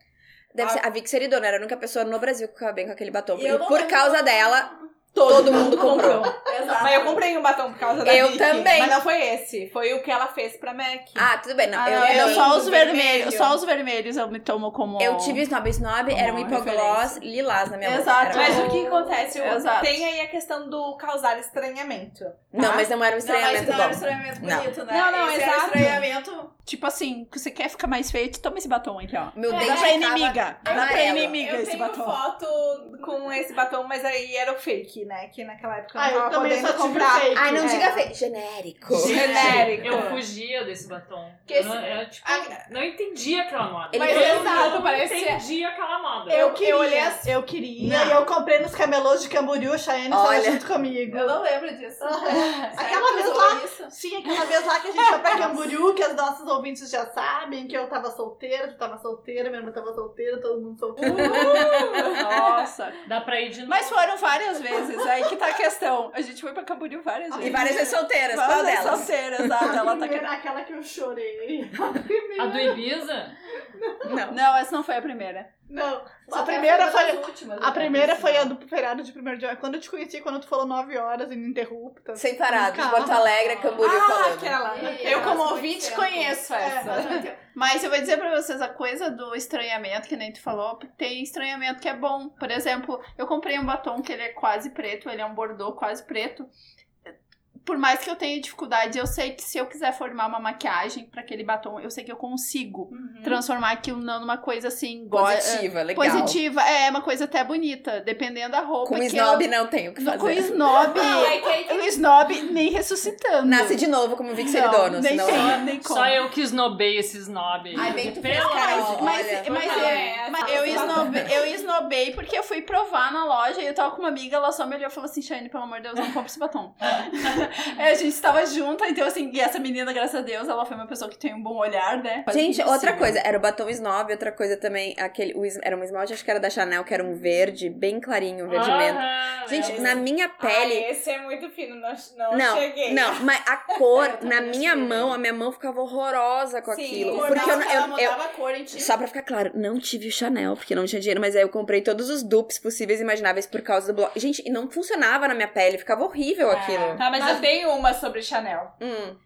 Deve a... ser a Vic Seridona, era a única pessoa no Brasil que ficava bem com aquele batom. E por causa dela, Todo, Todo mundo comprou. Exato. Mas eu comprei um batom por causa da Eu Vicky, também. Mas não foi esse. Foi o que ela fez pra Mac. Ah, tudo bem. Não, ah, eu, não, eu, só os vermelhos. Só os vermelhos eu me tomo como. Eu tive Snob Snob, era um hipogloss lilás na minha Exato. Mas o que acontece? Exato. Tem aí a questão do causar estranhamento. Tá? Não, mas não era um estranhamento não, mas não era um estranhamento bonito, não. né? Não, não, Esse exato. estranhamento. Tipo assim, você quer ficar mais feio, toma esse batom aqui, ó. Meu é, dente dá pra inimiga. Dá pra inimiga eu esse batom. Eu tenho foto com esse batom, mas aí era o fake, né? Que naquela época eu ah, não tava eu podendo comprar. Fake. Ai, não é. diga fake. Genérico. Genérico. Eu fugia desse batom. Que eu, não, eu, tipo, a... não entendia aquela moda. Mas eu exato, não parece... entendia aquela moda. Eu, queria, eu olhei assim, eu queria. E eu comprei nos camelôs de Camboriú, Cheyenne estava junto comigo. Eu não lembro disso. aquela vez lá, isso? sim, aquela vez lá que a gente foi pra *laughs* Camboriú, que as nossas ouvintes já sabem, que eu tava solteira, tu tava solteira, minha irmã tava solteira, todo mundo solteiro. Uh, *laughs* nossa. Dá pra ir de novo. Mas foram várias vezes, aí que tá a questão. A gente foi pra Camboriú várias vezes. E várias vezes solteiras, várias qual vezes delas? solteiras, exato. Ela tá... Aquela que eu chorei. *laughs* A, a do Ibiza? Não. Não, essa não foi a primeira. Não, a primeira foi últimas, a primeira foi a do feriado de primeiro dia. Quando eu te conheci, quando tu falou 9 horas ininterruptas. Sem parar, de Porto Alegre Camboriú ah, falando. aquela. eu como ouvinte conheço essa. É, Mas eu vou dizer pra vocês, a coisa do estranhamento, que nem tu falou, tem estranhamento que é bom. Por exemplo, eu comprei um batom que ele é quase preto, ele é um bordô quase preto por mais que eu tenha dificuldade, eu sei que se eu quiser formar uma maquiagem para aquele batom, eu sei que eu consigo uhum. transformar aquilo numa coisa assim positiva, legal. Positiva, é uma coisa até bonita, dependendo da roupa. Com snob eu... não tem o que fazer. Com snob, não, é que... o snob nem ressuscitando. Nasce de novo como Vic Seridono, nem senão... tem, nem como. Só eu que snobei esse snob. Ai, bem tu Pelo mas, mas, mas, é, mas eu, snobei, eu snobei porque eu fui provar na loja e eu tava com uma amiga, ela só me olhou e falou assim, Shane, pelo amor de Deus, não compra esse batom. *laughs* é, a gente estava junto, então assim, e essa menina, graças a Deus, ela foi uma pessoa que tem um bom olhar, né? Gente, outra coisa, era o batom snob, outra coisa também, aquele, o, era um esmalte, acho que era da Chanel, que era um verde, bem clarinho, um verde menta. Gente, é, na minha pele... Ai, esse é muito fino, não, não, não cheguei. Não, mas a *laughs* cor, na minha cheguei. mão, a minha mão ficava horrorosa com Sim, aquilo. Cor, porque eu, eu, eu, a cor. Só pra ficar claro, não tive o Chanel, porque não tinha dinheiro, mas aí eu comprei todos os dupes possíveis e imagináveis por causa do bloco. Gente, e não funcionava na minha pele, ficava horrível é. aquilo. Tá, mas, mas tem uma sobre Chanel. Hum.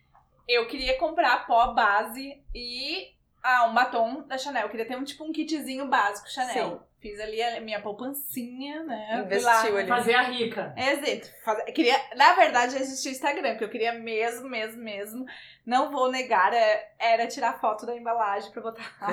Eu queria comprar pó base e ah, um batom da Chanel. Eu queria ter um tipo um kitzinho básico Chanel. Sim. Fiz ali a minha poupancinha, né? Investiu ali. Fazer a rica. Exato. Queria, na verdade, existia o Instagram, porque eu queria mesmo, mesmo, mesmo. Não vou negar, é- era tirar foto da embalagem pra botar. *laughs* *laughs*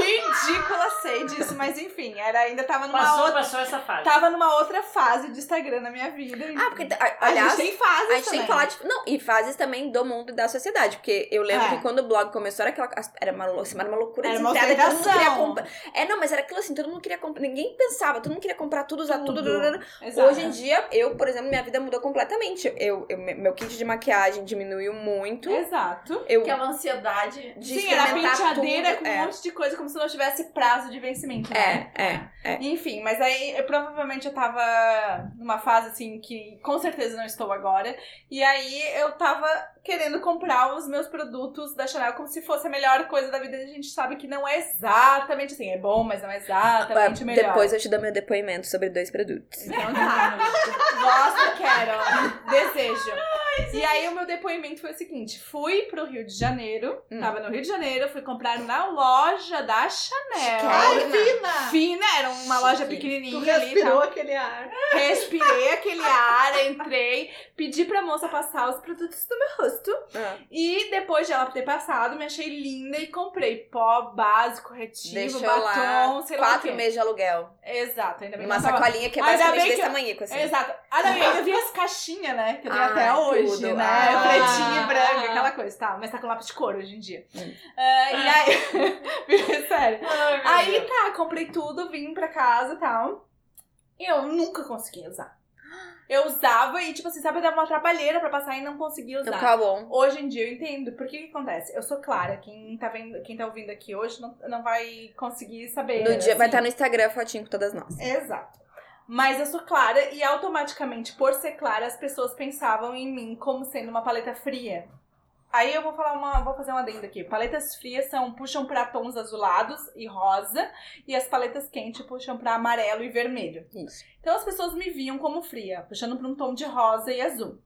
Ridícula, sei disso, mas enfim, era, ainda tava numa Passou, outra. passou essa fase. Tava numa outra fase de Instagram na minha vida. Ah, porque, a- a aliás, gente tem fases a gente tem também. que falar de. Não, e fases também do mundo e da sociedade. Porque eu lembro É. que quando o blog começou, era aquela. Era uma, assim, era uma loucura Era uma desenfreada, todo mundo queria ostentação. comprar. É, não, mas era aquilo assim, todo mundo queria comprar. Ninguém pensava, todo mundo queria comprar tudo, usar tudo. Tudo. Exato. Hoje em dia, eu, por exemplo, minha vida mudou completamente. Eu, eu- meu kit de maquiagem diminuiu muito. Exato. Eu Aquela ansiedade. de Sim, era penteadeira tudo. com um é. monte de coisa, como se não tivesse prazo de vencimento. né? É, é, é. Enfim, mas aí eu, provavelmente eu tava numa fase assim que com certeza não estou agora. E aí eu tava querendo comprar os meus produtos da Chanel como se fosse a melhor coisa da vida. A gente sabe que não é exatamente assim. É bom, mas não é exatamente o melhor. Depois eu te dou meu depoimento sobre dois produtos. Então tá. Gosto, quero. Desejo. E aí o meu depoimento foi o seguinte: fui pro Rio de Janeiro, Hum. tava no Rio de Janeiro, fui comprar na loja da Chanel. Ai, fina! Fina, era uma loja Chique. Tu pequenininha ali. respirou Tá? aquele ar. Respirei aquele ar, entrei, pedi pra moça passar os produtos do meu rosto. Ah, E depois de ela ter passado, me achei linda e comprei pó base, corretivo, deixou batom, lá sei lá quatro meses de aluguel. Exato, ainda bem tava- sacolinha que é Ainda basicamente bem desse que eu- tamanhico, assim. Exato. Ah, não, e ainda vi as caixinhas, né? Que eu tenho Ah, até hoje, tudo. né? Ah. Pretinha e branca, aquela coisa, tá? Mas tá com lápis de cor hoje em dia. Ah, e aí. *laughs* *laughs* Sério. Ai, meu Aí Deus. tá, comprei tudo, vim pra casa e tal. E eu nunca conseguia usar. Eu usava e, tipo assim, sabe, eu dava uma trabalheira pra passar e não conseguia Então, usar. tá bom. Hoje em dia eu entendo. Porque o que acontece? Eu sou clara, quem tá, vendo, quem tá ouvindo aqui hoje não, não vai conseguir saber. No dia, vai assim. estar no Instagram a fotinho com todas nós. Exato. Mas eu sou clara e automaticamente, por ser clara, as pessoas pensavam em mim como sendo uma paleta fria. Aí eu vou falar uma, vou fazer um adendo aqui. Paletas frias são puxam para tons azulados e rosa e as paletas quentes puxam para amarelo e vermelho. Isso. Então as pessoas me viam como fria, puxando para um tom de rosa e azul.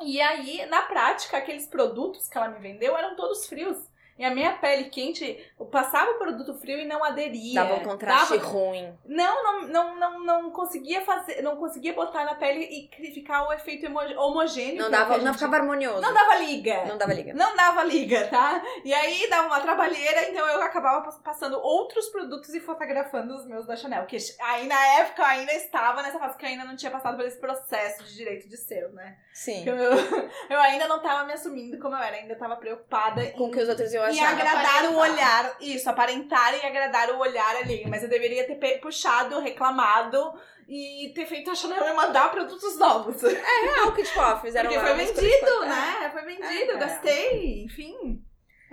E aí, na prática, aqueles produtos que ela me vendeu eram todos frios. E a minha pele quente, eu passava o produto frio e não aderia. Dava um contraste Dava- ruim. não, não, não, não, não conseguia fazer, não conseguia botar na pele e ficar o efeito homogêneo. Não é dava, a não gente- ficava harmonioso. não dava liga. Não dava liga. Não dava liga, tá? E aí dava uma trabalheira, então eu acabava pass- passando outros produtos e fotografando os meus da Chanel. Que aí na época eu ainda estava nessa fase que eu ainda não tinha passado por esse processo de direito de ser, né? Sim. Eu, *laughs* eu ainda não tava me assumindo como eu era, ainda tava preocupada Com o em que os outros iam e agradar o olhar, isso, aparentar e agradar o olhar ali. Mas eu deveria ter puxado, reclamado e ter feito a Chanel me mandar produtos novos. É, o que, tipo, ó, fizeram Porque foi vendido, né? Foi vendido, eu É. gastei, enfim.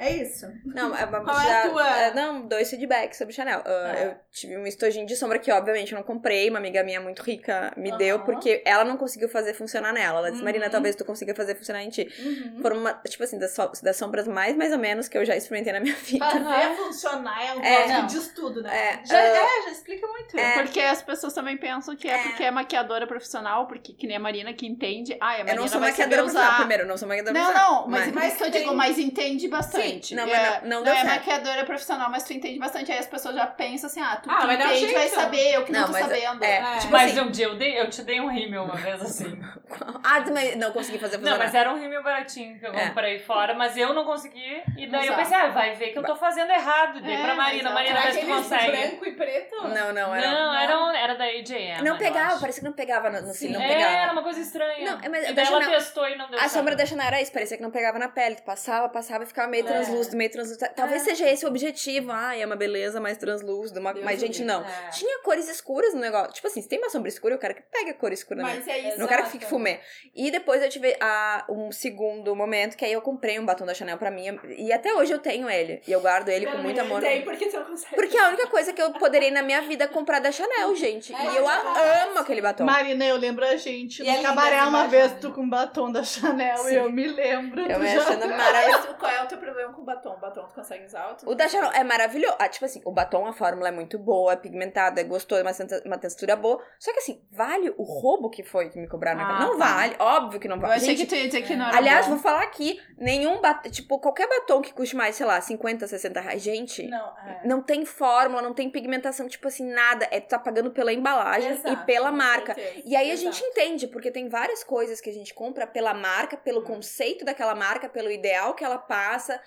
É isso. Não, é, Qual é a tua? é, não, dois feedbacks sobre Chanel. Ah, É. Eu tive um estojinho de sombra que, obviamente, eu não comprei. Uma amiga minha muito rica me deu, Aham. porque ela não conseguiu fazer funcionar nela. Ela disse, Uhum. Marina, talvez tu consiga fazer funcionar em ti. Uhum. Foram, uma, tipo assim, das, das sombras mais, mais ou menos que eu já experimentei na minha vida. Fazer funcionar é um É, não. que diz tudo, né? É, Já, ah, é, já explica muito. É. Porque as pessoas também pensam que é, É. porque é maquiadora profissional, porque que nem a Marina que entende. Ah, a eu Marina não sou vai maquiadora profissional, primeiro, eu não sou maquiadora Não, profissional. não, mas, mas- mas que eu digo, mas entende bastante. Sim, não, mas É, não- não deu é certo. maquiadora profissional, mas tu entende bastante. Aí as pessoas já pensam assim, ah, tu Ah, vai dar um entende vai jeito. saber, eu que não, Não, tô mas sabendo. é, É. tipo Mas assim, um dia eu, dei, eu te dei um rímel uma vez assim. *laughs* ah, mas não consegui fazer Não, mas era um rímel baratinho que eu É. comprei fora, mas eu não consegui. E daí eu pensei, ah, vai ver que eu tô fazendo errado. Dei É, pra Marina, exato. Marina, vê se consegue. branco e preto? Não, não, era... Não, era, um- era da AJM. Não pegava, parecia que não pegava no, no cílio, não é, pegava. era uma coisa estranha. Não, é, mas e da daí ela testou e não deu A sombra da Chanel era isso, parecia que não pegava na pele. Tu passava, passava e ficava meio É. translúcido, meio translúcido. Talvez É. seja esse o objetivo. Ah, é uma beleza mais translúcida, uma... Mas gente, não. É. Tinha cores escuras no negócio. Tipo assim, se tem uma sombra escura, eu quero que pegue a cor escura, né? Mas é isso. Não quero que fique fumê. E depois eu tive a, um segundo momento, que aí eu comprei um batom da Chanel pra mim. E até hoje eu tenho ele. E eu guardo ele com muito amor. Tem, porque tu não consegue. Porque é a única coisa que eu poderia na minha vida comprar da Chanel, gente. É, e eu a- amo aquele batom. Marina, eu lembro a gente E no é cabaré uma vez, né? tu com batom da Chanel, Sim. e eu me lembro. Eu me achando maravilhoso. Qual é o teu problema com o batom? O batom tu consegue usar alto? O da Chanel é maravilhoso. Ah, tipo assim, o batom, a fórmula é muito boa, é pigmentada, é gostoso, uma, uma textura boa. Só que assim, vale o roubo que foi que me cobraram Ah? Não tá. vale, óbvio que não Eu vale. achei Gente, que tu ia dizer que não era Aliás, bom. vou falar aqui, nenhum batom, tipo, qualquer batom que custe mais, sei lá, 50, 60 reais, gente, não, Não, é. tem fórmula, não tem pigmentação, tipo assim, nada. É tu tá pagando pela embalagem Exato, e pela marca. certeza, E aí a exato. gente entende, porque tem várias coisas que a gente compra pela marca, pelo conceito daquela marca, pelo ideal que ela passa.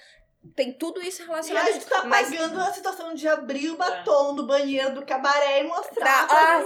Tem tudo isso E relacionado. a gente tá mas pagando a situação de abrir o batom do banheiro do cabaré e mostrar. Pra- ah,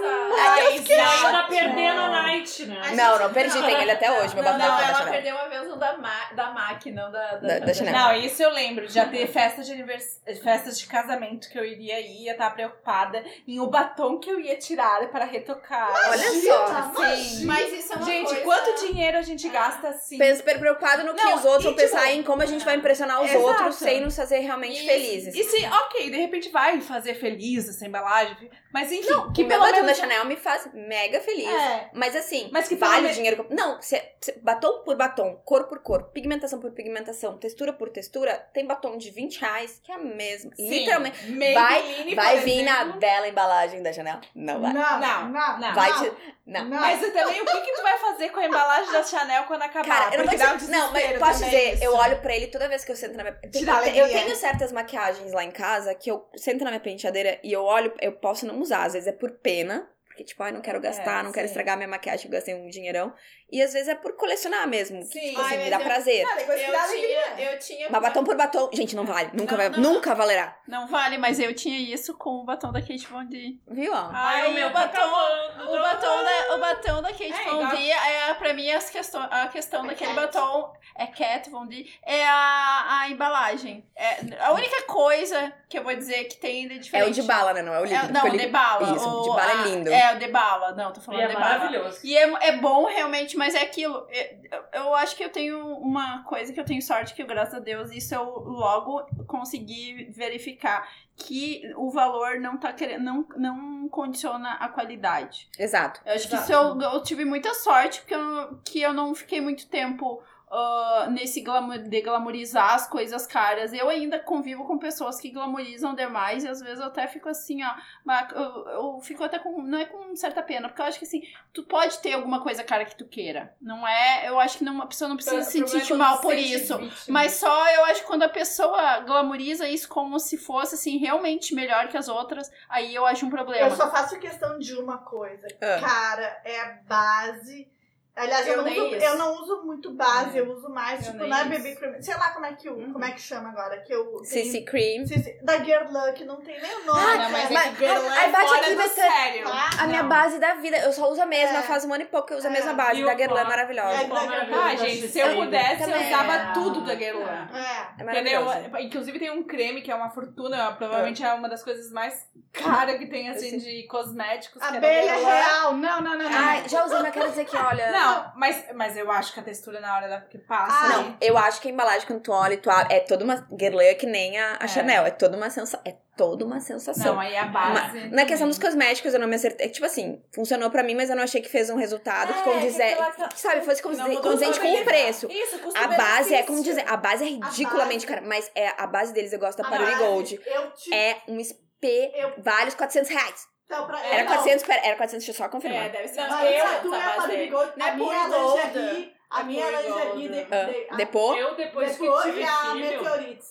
Ai, E ainda exato. tá perdendo a night, né? A Não, gente- não perdi, tem ele até hoje, meu Não, batom não, da ela Chanel. perdeu uma vez um da, Ma da MAC, não da, Da- da Chanel. Não, isso eu lembro. de Já ter festas de anivers... festas de casamento que eu iria ir, ia estar preocupada em o batom que eu ia tirar para retocar. Olha só. Sim. Mas isso é uma Gente, coisa... quanto dinheiro a gente gasta assim? Pensa super preocupado no que Não, os outros e, vão pensar tipo, em como a gente vai impressionar os Exato. outros sem nos fazer realmente Isso. felizes. E se, ok, de repente vai fazer feliz essa embalagem, mas enfim, que que pelo batom menos... da Chanel me faz mega feliz. É. Mas assim, Mas que vale o dinheiro. Não, se, se- batom por batom, cor por cor, pigmentação por pigmentação, textura por textura, tem batom de 20 reais que é a mesma. Sim, Literalmente. Maybelline, Vai por vir na bela embalagem da Chanel? Não vai. Não, Não, não, não. Vai não. te. Não. Não. Mas também, o que, que tu vai fazer com a embalagem da Chanel quando acabar? Cara, eu não, dá um dizer, não, mas posso dizer, isso. eu olho pra ele toda vez que eu sento na minha. Te alegria. eu tenho certas maquiagens lá em casa que eu sento na minha penteadeira e eu olho, eu posso não usar, às vezes é por pena. Porque, tipo, ai, não quero gastar, É, não quero sim. estragar minha maquiagem, eu gastei um dinheirão. E às vezes é por colecionar mesmo. Sim. Tipo assim, Ai, me dá eu- prazer. Ah, depois que dá Eu alegria. tinha, eu tinha... Mas batom por batom, gente, não vale. Nunca Não, vai, não. nunca valerá. Não vale, mas eu tinha isso com o batom da Kate Von D. Viu, ó? Ai, o meu batom, acabando. o batom da, o batom da Kate É, Von igual- D é, pra mim, as questão, a questão É daquele Cat. batom é Cat Von D, é a, a embalagem. É, a única coisa que eu vou dizer que tem de É diferente. o de bala, né? Não é o líquido. É, não, o de bala. Isso, o de bala a- é lindo. É, o de bala. Não, tô E falando é de bala. maravilhoso. E é, é bom realmente, mas é aquilo. Eu, eu acho que eu tenho uma coisa que eu tenho sorte que, graças a Deus, isso eu logo consegui verificar. Que o valor não tá querendo. Não, não condiciona a qualidade. Exato. Eu acho que Exato. isso eu, eu tive muita sorte, porque eu, que eu não fiquei muito tempo. Ah, nesse glamour, de glamorizar as coisas caras. Eu ainda convivo com pessoas que glamorizam demais e às vezes eu até fico assim, ó. Eu, eu fico até com. Não é com certa pena, porque eu acho que assim, tu pode ter alguma coisa cara que tu queira. Não é. Eu acho que não, a pessoa não precisa se sentir mal por isso. Mas só eu acho que quando a pessoa glamoriza isso como se fosse assim, realmente melhor que as outras, aí eu acho um problema. Eu só faço questão de uma coisa. Ah. Cara, é a base. Aliás, eu, Eu não uso, isso. eu não uso muito base, eu uso mais, Eu tipo, isso. BB Cream. Sei lá como é que, o- como é que chama agora. Que eu CC Cream. CC da Guerlain, que não tem nem o nome. Ah, não, mas, cara. é que Guerlain aí é bate aqui, do vai ser- sério. Tá? A minha Não. base da vida. Eu só uso a mesma, É. faz um ano e pouco que eu uso a É. mesma base. E Da Guerlain é maravilhosa. É, Ah, gente, se eu pudesse, eu usava tudo da Guerlain. É. É Entendeu? maravilhosa. Inclusive tem um creme que é uma fortuna, provavelmente é uma das coisas mais caras que tem, assim, de cosméticos. é Abelha real. Não, não, não, já usei, mas quero dizer que, olha. Não, mas, mas eu acho que a textura na hora da, que passa. Ah, Não, eu acho que a embalagem, quando tu olha e tu abre, é toda uma. Guerlain é que nem a, a É. Chanel. É toda uma sensação. É toda uma sensação. Não, aí a base. Na questão dos cosméticos, eu não me acertei. é Tipo assim, funcionou pra mim, mas eu não achei que fez um resultado que condizer. que, sabe, fosse condizente, condizente com o preço. Isso, custo A base é, como dizer, a base é ridiculamente cara, mas é, a base deles eu gosto da Paruri Gold. Eu te... É um SP, Eu- vale os 400 reais. Então, pra... É, Era não. 400, pera, era 400, deixa eu só confirmar. É, deve ser Não, eu, 400 tu é a a. Gold. Não A é minha lingerie... A É minha lingerie... de- Ah, de- a- Depô? Eu, depois que Depois tive a filho, Meteorites.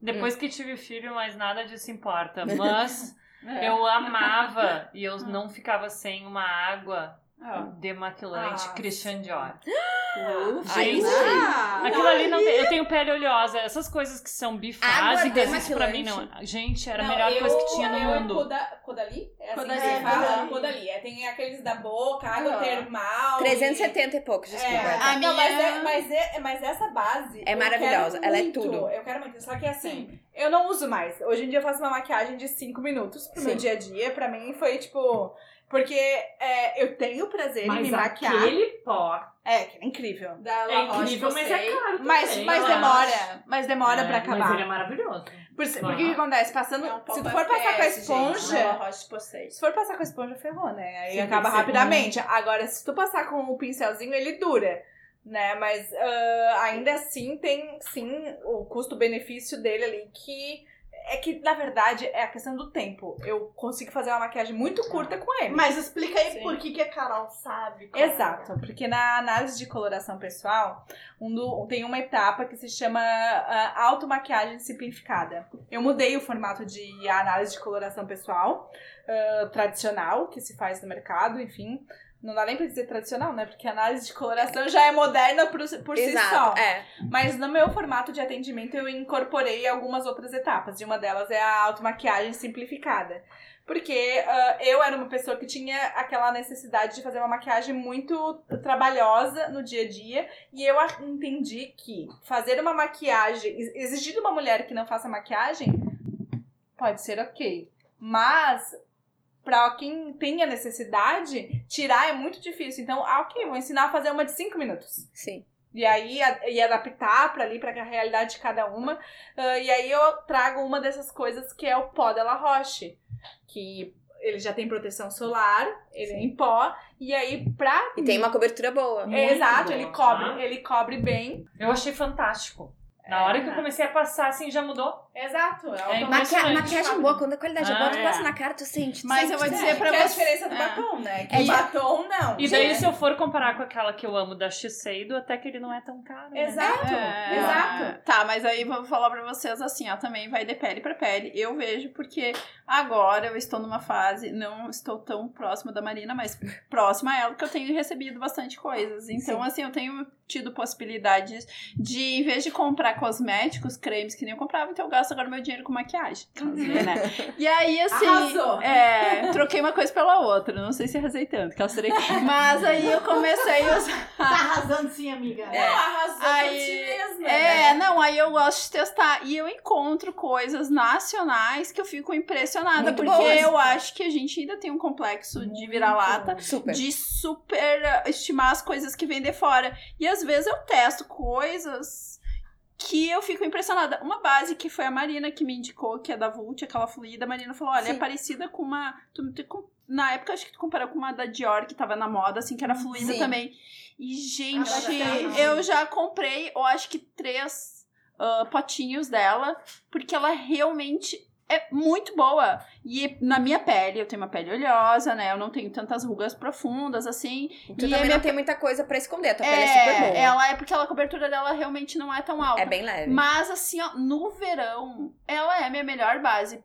depois que tive filho, mais nada disso importa. Mas *laughs* É. eu amava e eu não ficava sem uma água. Demaquilante Ah, Christian Dior. Ai, Gente, Ah, aquilo ali não tem. Eu tenho pele oleosa. Essas coisas que são bifásicas, isso pra mim não. demaquilante. Gente, era a Não, melhor eu- coisa que tinha no é mundo. Koda, Kodali? É assim se É, fala? Kodali. Kodali. É, tem aqueles da boca, água Ah. termal. 370 e poucos, desculpa. É, tá? A não, mas, minha- é, mas, é, mas essa base. É maravilhosa, ela é muito, tudo. Eu quero muito. Só que assim, Eu não uso mais. Hoje em dia eu faço uma maquiagem de 5 minutos pro meu Sim. dia a dia. Pra mim foi tipo. Porque é, eu tenho prazer em me Mas maquiar. aquele pó É, que é incrível. da La é Roche incrível, mas é Posay. caro Mas, também, mas demora. Mas demora É, pra Mas ele é acabar. maravilhoso. Por, porque o Ah. que acontece? Passando. É um se tu for passar com a gente, La esponja. Roche Posay. Se for passar com a esponja, ferrou, né? Aí Sim, acaba rapidamente. Agora, se tu passar com o pincelzinho, ele dura. né? Mas uh, ainda assim tem sim o custo-benefício dele ali que é que, na verdade, é a questão do tempo. Eu consigo fazer uma maquiagem muito curta com ele. Mas explica aí Sim. por que, que a Carol sabe. É. Exato, é. porque na análise de coloração pessoal, um do, tem uma etapa que se chama uh, automaquiagem simplificada. Eu mudei o formato de análise de coloração pessoal uh, tradicional, que se faz no mercado, enfim. Não dá nem pra dizer tradicional, né? Porque a análise de coloração já é moderna por, por si só. É. Mas no meu formato de atendimento eu incorporei algumas outras etapas. E uma delas é a automaquiagem simplificada. Porque uh, eu era uma pessoa que tinha aquela necessidade de fazer uma maquiagem muito trabalhosa no dia a dia. E eu entendi que fazer uma maquiagem, exigir de uma mulher que não faça maquiagem, pode ser ok. Mas para quem tem a necessidade, tirar é muito difícil. Então, ah, ok, vou ensinar a fazer uma de 5 minutos. Sim. E aí, a, e adaptar para ali, para a realidade de cada uma. Uh, e aí eu trago uma dessas coisas que é o pó de la Roche. Que ele já tem proteção solar, ele Sim. é em pó. E aí, pra. E tem uma cobertura boa. É, exato, boa, ele cobre, tá? ele cobre bem. Eu achei fantástico. Na hora que eu comecei a passar, assim, já mudou. Exato. É, é Maqui maquiagem boa, quando a qualidade é boa, tu ah, é. passa na cara, tu sente. Tu Mas sente, eu vou dizer pra você... a diferença do é. batom, né? Que é, batom, não. E daí, se eu for comparar com aquela que eu amo da Shiseido, até que ele não é tão caro, né? Exato, é, exato. Tá, mas aí vou falar pra vocês assim, ó, também vai de pele pra pele. Eu vejo porque agora eu estou numa fase, não estou tão próxima da Marina, mas próxima a ela, que eu tenho recebido bastante coisas. Então, Sim. assim, eu tenho tido possibilidades de, em vez de comprar cosméticos, cremes que nem eu comprava, então eu gasto agora meu dinheiro com maquiagem. Uhum. Né? E aí, *laughs* assim. Arrasou. É, troquei uma coisa pela outra. Não sei se arrasei tanto, que eu serei. Mas aí eu comecei a usar. Tá arrasando sim, amiga. É. Não, arrasou aí, mesmo. É, né? não, aí eu gosto de testar. E eu encontro coisas nacionais que eu fico impressionada. Muito porque boas. eu acho que a gente ainda tem um complexo Muito de vira-lata. De super estimar as coisas que vêm de fora. E às vezes eu testo coisas que eu fico impressionada. Uma base que foi a Marina que me indicou, que é da Vult, aquela fluida, a Marina falou: olha, é Sim. é parecida com uma. Tu, tu, na época, acho que tu comparou com uma da Dior, que tava na moda, assim, que era fluida Sim. também. E, gente, eu já comprei, eu acho que três uh, potinhos dela, porque ela realmente é muito boa. E na minha pele, eu tenho uma pele oleosa, né? Eu não tenho tantas rugas profundas, assim. Tu e também minha... não tem muita coisa para esconder, a tua é, pele é super boa. Ela é porque a cobertura dela realmente não é tão alta. É bem leve. Mas, assim, ó, no verão, ela é a minha melhor base.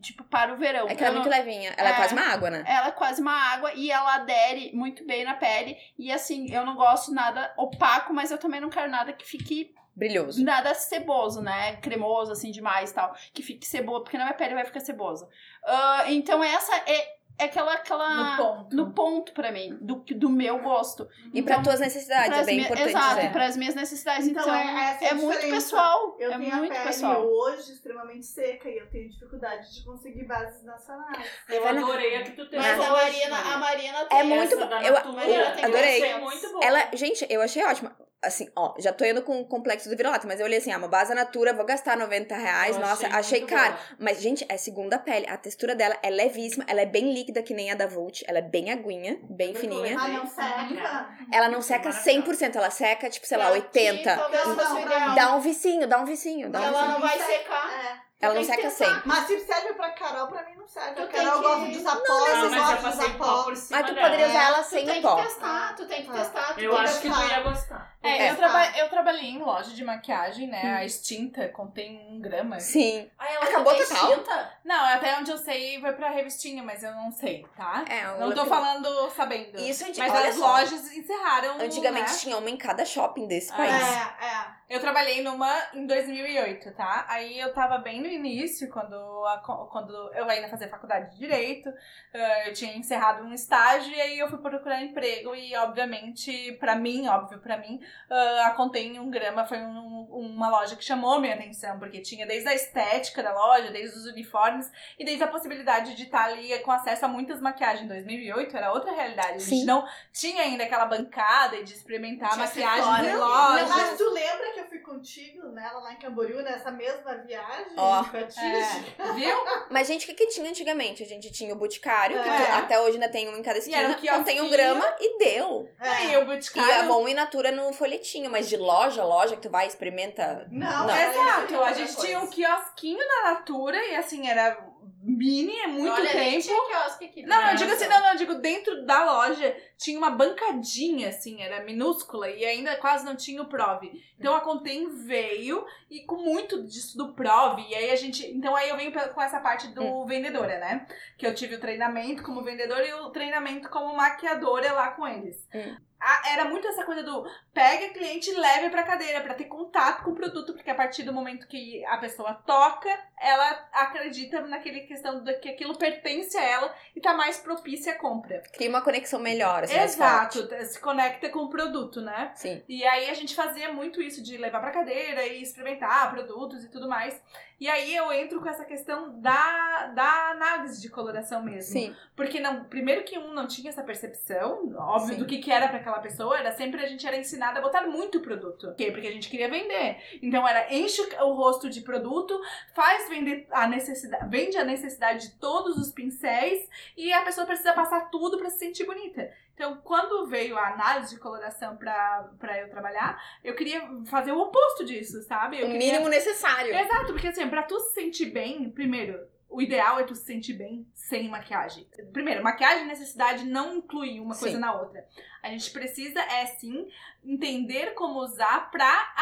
Tipo, para o verão. É que ela é muito levinha. Ela é, é, quase uma água, né? Ela é quase uma água e ela adere muito bem na pele. E assim, eu não gosto nada opaco, mas eu também não quero nada que fique brilhoso. Nada ceboso, né? Cremoso, assim, demais tal. Que fique ceboso, porque na minha pele vai ficar cebosa. Uh, então, essa é, é aquela, aquela. No ponto. No ponto pra mim, do, do meu gosto. E então, pra tuas necessidades, é bem minha, importante. Exato, dizer. para as minhas necessidades. Então, então é, é, é muito pessoal. Eu é tenho muito a pele pessoal. hoje extremamente seca e eu tenho dificuldade de conseguir bases nacionais. Eu adorei a que tu tem. Mas a Marina, a Marina tem é muito, essa eu, eu adorei. Muito boa. Ela, gente, eu achei ótima assim, ó, já tô indo com o complexo do vira-lata, mas eu olhei assim, ah, uma base natura, vou gastar 90 reais, eu nossa, achei, achei caro. Boa. Mas, gente, é segunda pele, a textura dela é levíssima, ela é bem líquida, que nem a da Vult, ela é bem aguinha, bem fininha. Ah, não seca? Ela não seca 100%, ela seca, tipo, sei lá, 80%. Dá um vicinho, dá um vicinho. Dá um ela não vai secar. É. Ela não seca sempre. Mas se serve pra Carol, pra mim não serve. Tu a Carol gosta de usar pó, eu gosto de usar pó. Por cima mas tu poderia usar ela sem pó. Tu tem que testar, tu tem que testar. Eu acho que tu ia gostar. É, é. Eu, traba eu trabalhei em loja de maquiagem, né? Hum. A extinta contém um grama. Sim. Ah, ela Acabou tá total? Extinta? Não, até onde eu sei vai pra revistinha, mas eu não sei, tá? É, não tô falando sabendo. Isso, Mas as lojas encerraram. Antigamente né? tinha uma em cada shopping desse é, país. É, é. Eu trabalhei numa em 2008, tá? Aí eu tava bem no início, quando, a, quando eu ainda fazia faculdade de Direito. Uh, eu tinha encerrado um estágio e aí eu fui procurar emprego. E, obviamente, pra mim, óbvio pra mim, uh, a Contém um Grama foi um, uma loja que chamou minha atenção, porque tinha desde a estética da loja, desde os uniformes e desde a possibilidade de estar ali com acesso a muitas maquiagens. Em 2008 era outra realidade. A gente Sim. não tinha ainda aquela bancada de experimentar maquiagem em loja. Mas tu lembra que eu fui contigo, nela lá em Camboriú, nessa mesma viagem. Ó. fatídica. Viu? Mas, gente, o que, que tinha antigamente? A gente tinha o Boticário, que É. até hoje ainda tem um em cada E era esquina. um Não tem um grama e deu. É. Aí o E a Boticário... Bom e Natura no folhetinho, mas de loja, loja que tu vai, experimenta. Não, Não. é Exato, é a gente tinha um quiosquinho na Natura e assim, era mini, é muito Olha, tempo. tinha aqui. Não, né? eu digo assim, não, não, eu digo dentro da loja tinha uma bancadinha, assim, era minúscula e ainda quase não tinha o Prove. Então a Contem veio e com muito disso do Prove, e aí a gente. Então aí eu venho com essa parte do vendedora, né? Que eu tive o treinamento como vendedora e o treinamento como maquiadora lá com eles. Hum. A- era muito essa coisa do pega cliente e leve pra cadeira, pra ter contato com o produto, porque a partir do momento que a pessoa toca, ela acredita naquele questão de que aquilo pertence a ela e tá mais propícia à compra. Cria uma conexão melhor, assim. Exato, se conecta com o produto, né? Sim. E aí a gente fazia muito isso de levar pra cadeira e experimentar produtos e tudo mais. E aí eu entro com essa questão da, da análise de coloração mesmo. Sim. Porque não, primeiro que um não tinha essa percepção, óbvio, Sim. do que, que era pra aquela pessoa, era sempre a gente era ensinada a botar muito produto. Por quê? Porque a gente queria vender. Então era enche o rosto de produto, faz vender a necessidade, vende a necessidade de todos os pincéis e a pessoa precisa passar tudo pra se sentir bonita. Então, quando veio a análise de coloração pra, pra eu trabalhar, eu queria fazer o oposto disso, sabe? Eu O queria- mínimo necessário. Exato, porque assim, pra tu se sentir bem, primeiro, o ideal é tu se sentir bem sem maquiagem. Primeiro, maquiagem e necessidade não inclui uma coisa Sim. na outra. A gente precisa, é sim, entender como usar pra,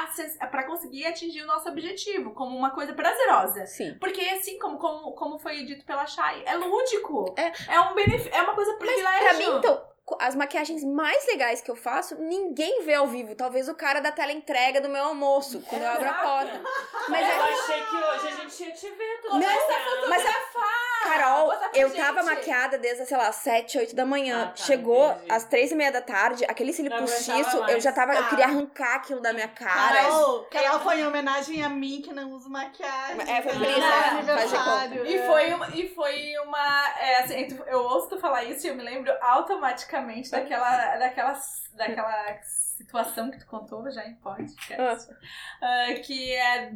pra conseguir atingir o nosso objetivo, como uma coisa prazerosa. Sim. Porque assim, como, como, como foi dito pela Shai, é lúdico. É. um benefício, é uma coisa. Pra mim, então, as maquiagens mais legais que eu faço, ninguém vê ao vivo. Talvez o cara da tela entrega do meu almoço, quando eu abro a porta. *laughs* Mas eu é achei que hoje a gente ia te ver tudo. Não, mas Carol, Bota pra eu gente. tava maquiada desde, sei lá, 7, 8 da manhã. Ah, tá, Chegou entendi. às 3 e meia da tarde, aquele cílio postiço, eu já tava. Eu Ah. queria arrancar aquilo da minha cara. Carol, Carol foi em homenagem a mim que não uso maquiagem. É, foi por Meu isso. E foi, uma, e foi uma. É, assim, tu- eu ouço tu falar isso e eu me lembro automaticamente daquela, daquela, daquela situação que tu contou já em podcast. ah, que é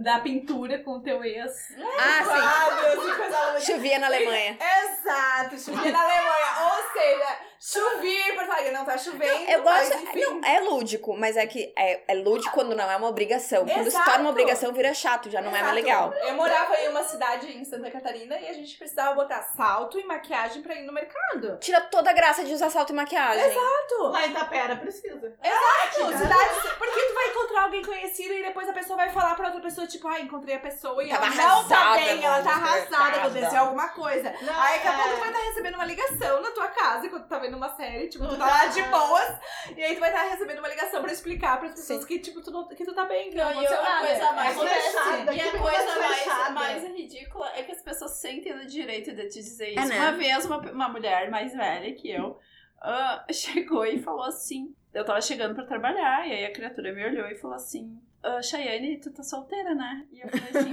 da pintura com o teu ex. Ah, Quadros coisa louca. sim. Chovia na Alemanha. Exato, chovia na Alemanha. Ou seja, chovia em Porto Alegre, não tá chovendo. Eu mas, gosto. enfim. Não, é lúdico, mas é que é, é lúdico quando não é uma obrigação. Quando se Exato. torna uma obrigação, vira chato, já não é mais Exato. legal. Eu morava em uma cidade em Santa Catarina e a gente precisava botar salto e maquiagem pra ir no mercado. Tira toda a graça de usar salto e maquiagem. Exato. Lá em Itapera precisa. Exato. Cidade, porque tu vai encontrar alguém conhecido e depois a pessoa vai falar pra outra pessoa, tipo, ah, encontrei a pessoa e Tava ela não tá arrasada bem, ela tá arrasada, aconteceu alguma coisa. Não, Aí daqui a é. pouco tu vai estar recebendo uma ligação na tua casa enquanto tu tá vendo uma série, tipo, tu tá lá de boas, e aí tu vai estar recebendo uma ligação pra explicar pras pessoas que, tipo, tu, não, que tu tá bem, que não, Não, e aconteceu a nada. coisa mais É fechada, E a coisa coisa mais, mais ridícula é que as pessoas sentem no direito de te dizer isso. É, né? Uma vez, uma, uma mulher mais velha que eu ah, *laughs* chegou e falou assim: eu tava chegando pra trabalhar, e aí a criatura me olhou e falou assim. Chayane, tu tá solteira, né? E eu falei assim,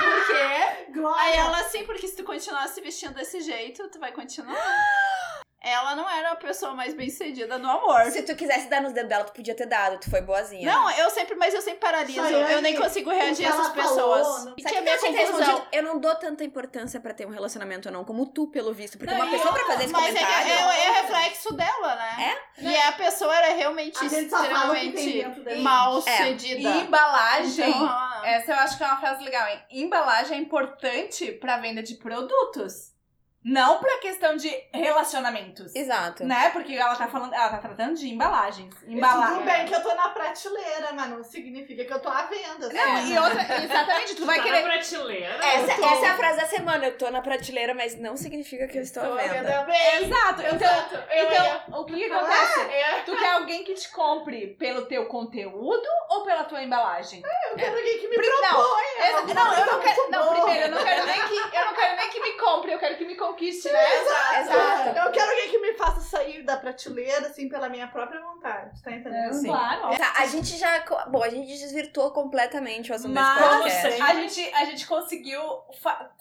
por quê? *laughs* Glória. Aí ela assim, porque se tu continuar se vestindo desse jeito, tu vai continuar. *laughs* Ela não era a pessoa mais bem sucedida no amor. Se tu quisesse dar nos dedos dela, tu podia ter dado, tu foi boazinha. Não, eu sempre, mas eu sempre paraliso. Chayane, eu nem consigo reagir a essas falou, pessoas. não- E Sabe que a o minha eu conclusão. Eu não dou tanta importância pra ter um relacionamento ou não, como tu, pelo visto. Porque Não, uma pessoa pra fazer esse mas é, comentário. é, é reflexo dela, né? É? E a pessoa era realmente extremamente mal E sucedida. embalagem. Então, Essa eu acho que é uma frase legal, hein? Embalagem é importante pra venda de produtos. Não pra questão de relacionamentos. Exato. Né? Porque ela tá falando, ela tá tratando de embalagens. Tudo Embalagem. bem que eu tô na prateleira, mas não significa que eu tô à venda. Não, e outra, exatamente, tu vai tá querer. na prateleira. Essa, Eu tô- essa é a frase da semana. Eu tô na prateleira, mas não significa que eu estou à venda. Exato. Então, eu então o que, que acontece? É. Tu quer alguém que te compre pelo teu conteúdo ou pela tua embalagem? Eu quero alguém que me Pri- não, proponha. Exa- alguma não, eu não quero. Não, primeiro, eu não quero nem que. Eu não quero nem que me compre, eu quero que me conquiste, né? Exato. Eu quero alguém que me faça sair da prateleira, assim, pela minha própria vontade. tá entendendo? É, claro. Tá, a gente já. Bom, a gente desvirtuou completamente o assunto Mas desse podcast. a gente, a gente conseguiu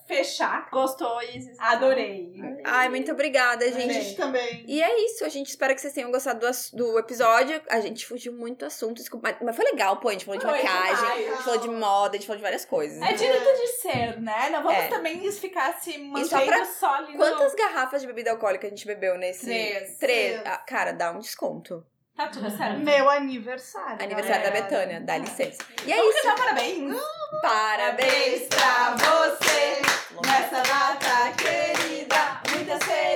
fechar. Gostou, Isis? Adorei. Ai, muito obrigada, A gente. gente também. E é isso, a gente espera que vocês tenham gostado do, do episódio. A gente fugiu muito do assunto, desculpa, mas, foi legal, pô. A gente falou de Foi maquiagem, demais. a gente falou de moda, a gente falou de várias coisas. É direito de ser, né? Não vamos É. também ficar se só mantendo pra- só ali no... Quantas garrafas de bebida alcoólica a gente bebeu nesse? Três. Três. Três. Ah, cara, dá um desconto. Tá tudo certo. Meu aniversário. Aniversário galera. da Betânia, dá licença. E é Vamos isso. Parabéns. Parabéns pra você nessa data querida. Muitas felicidades.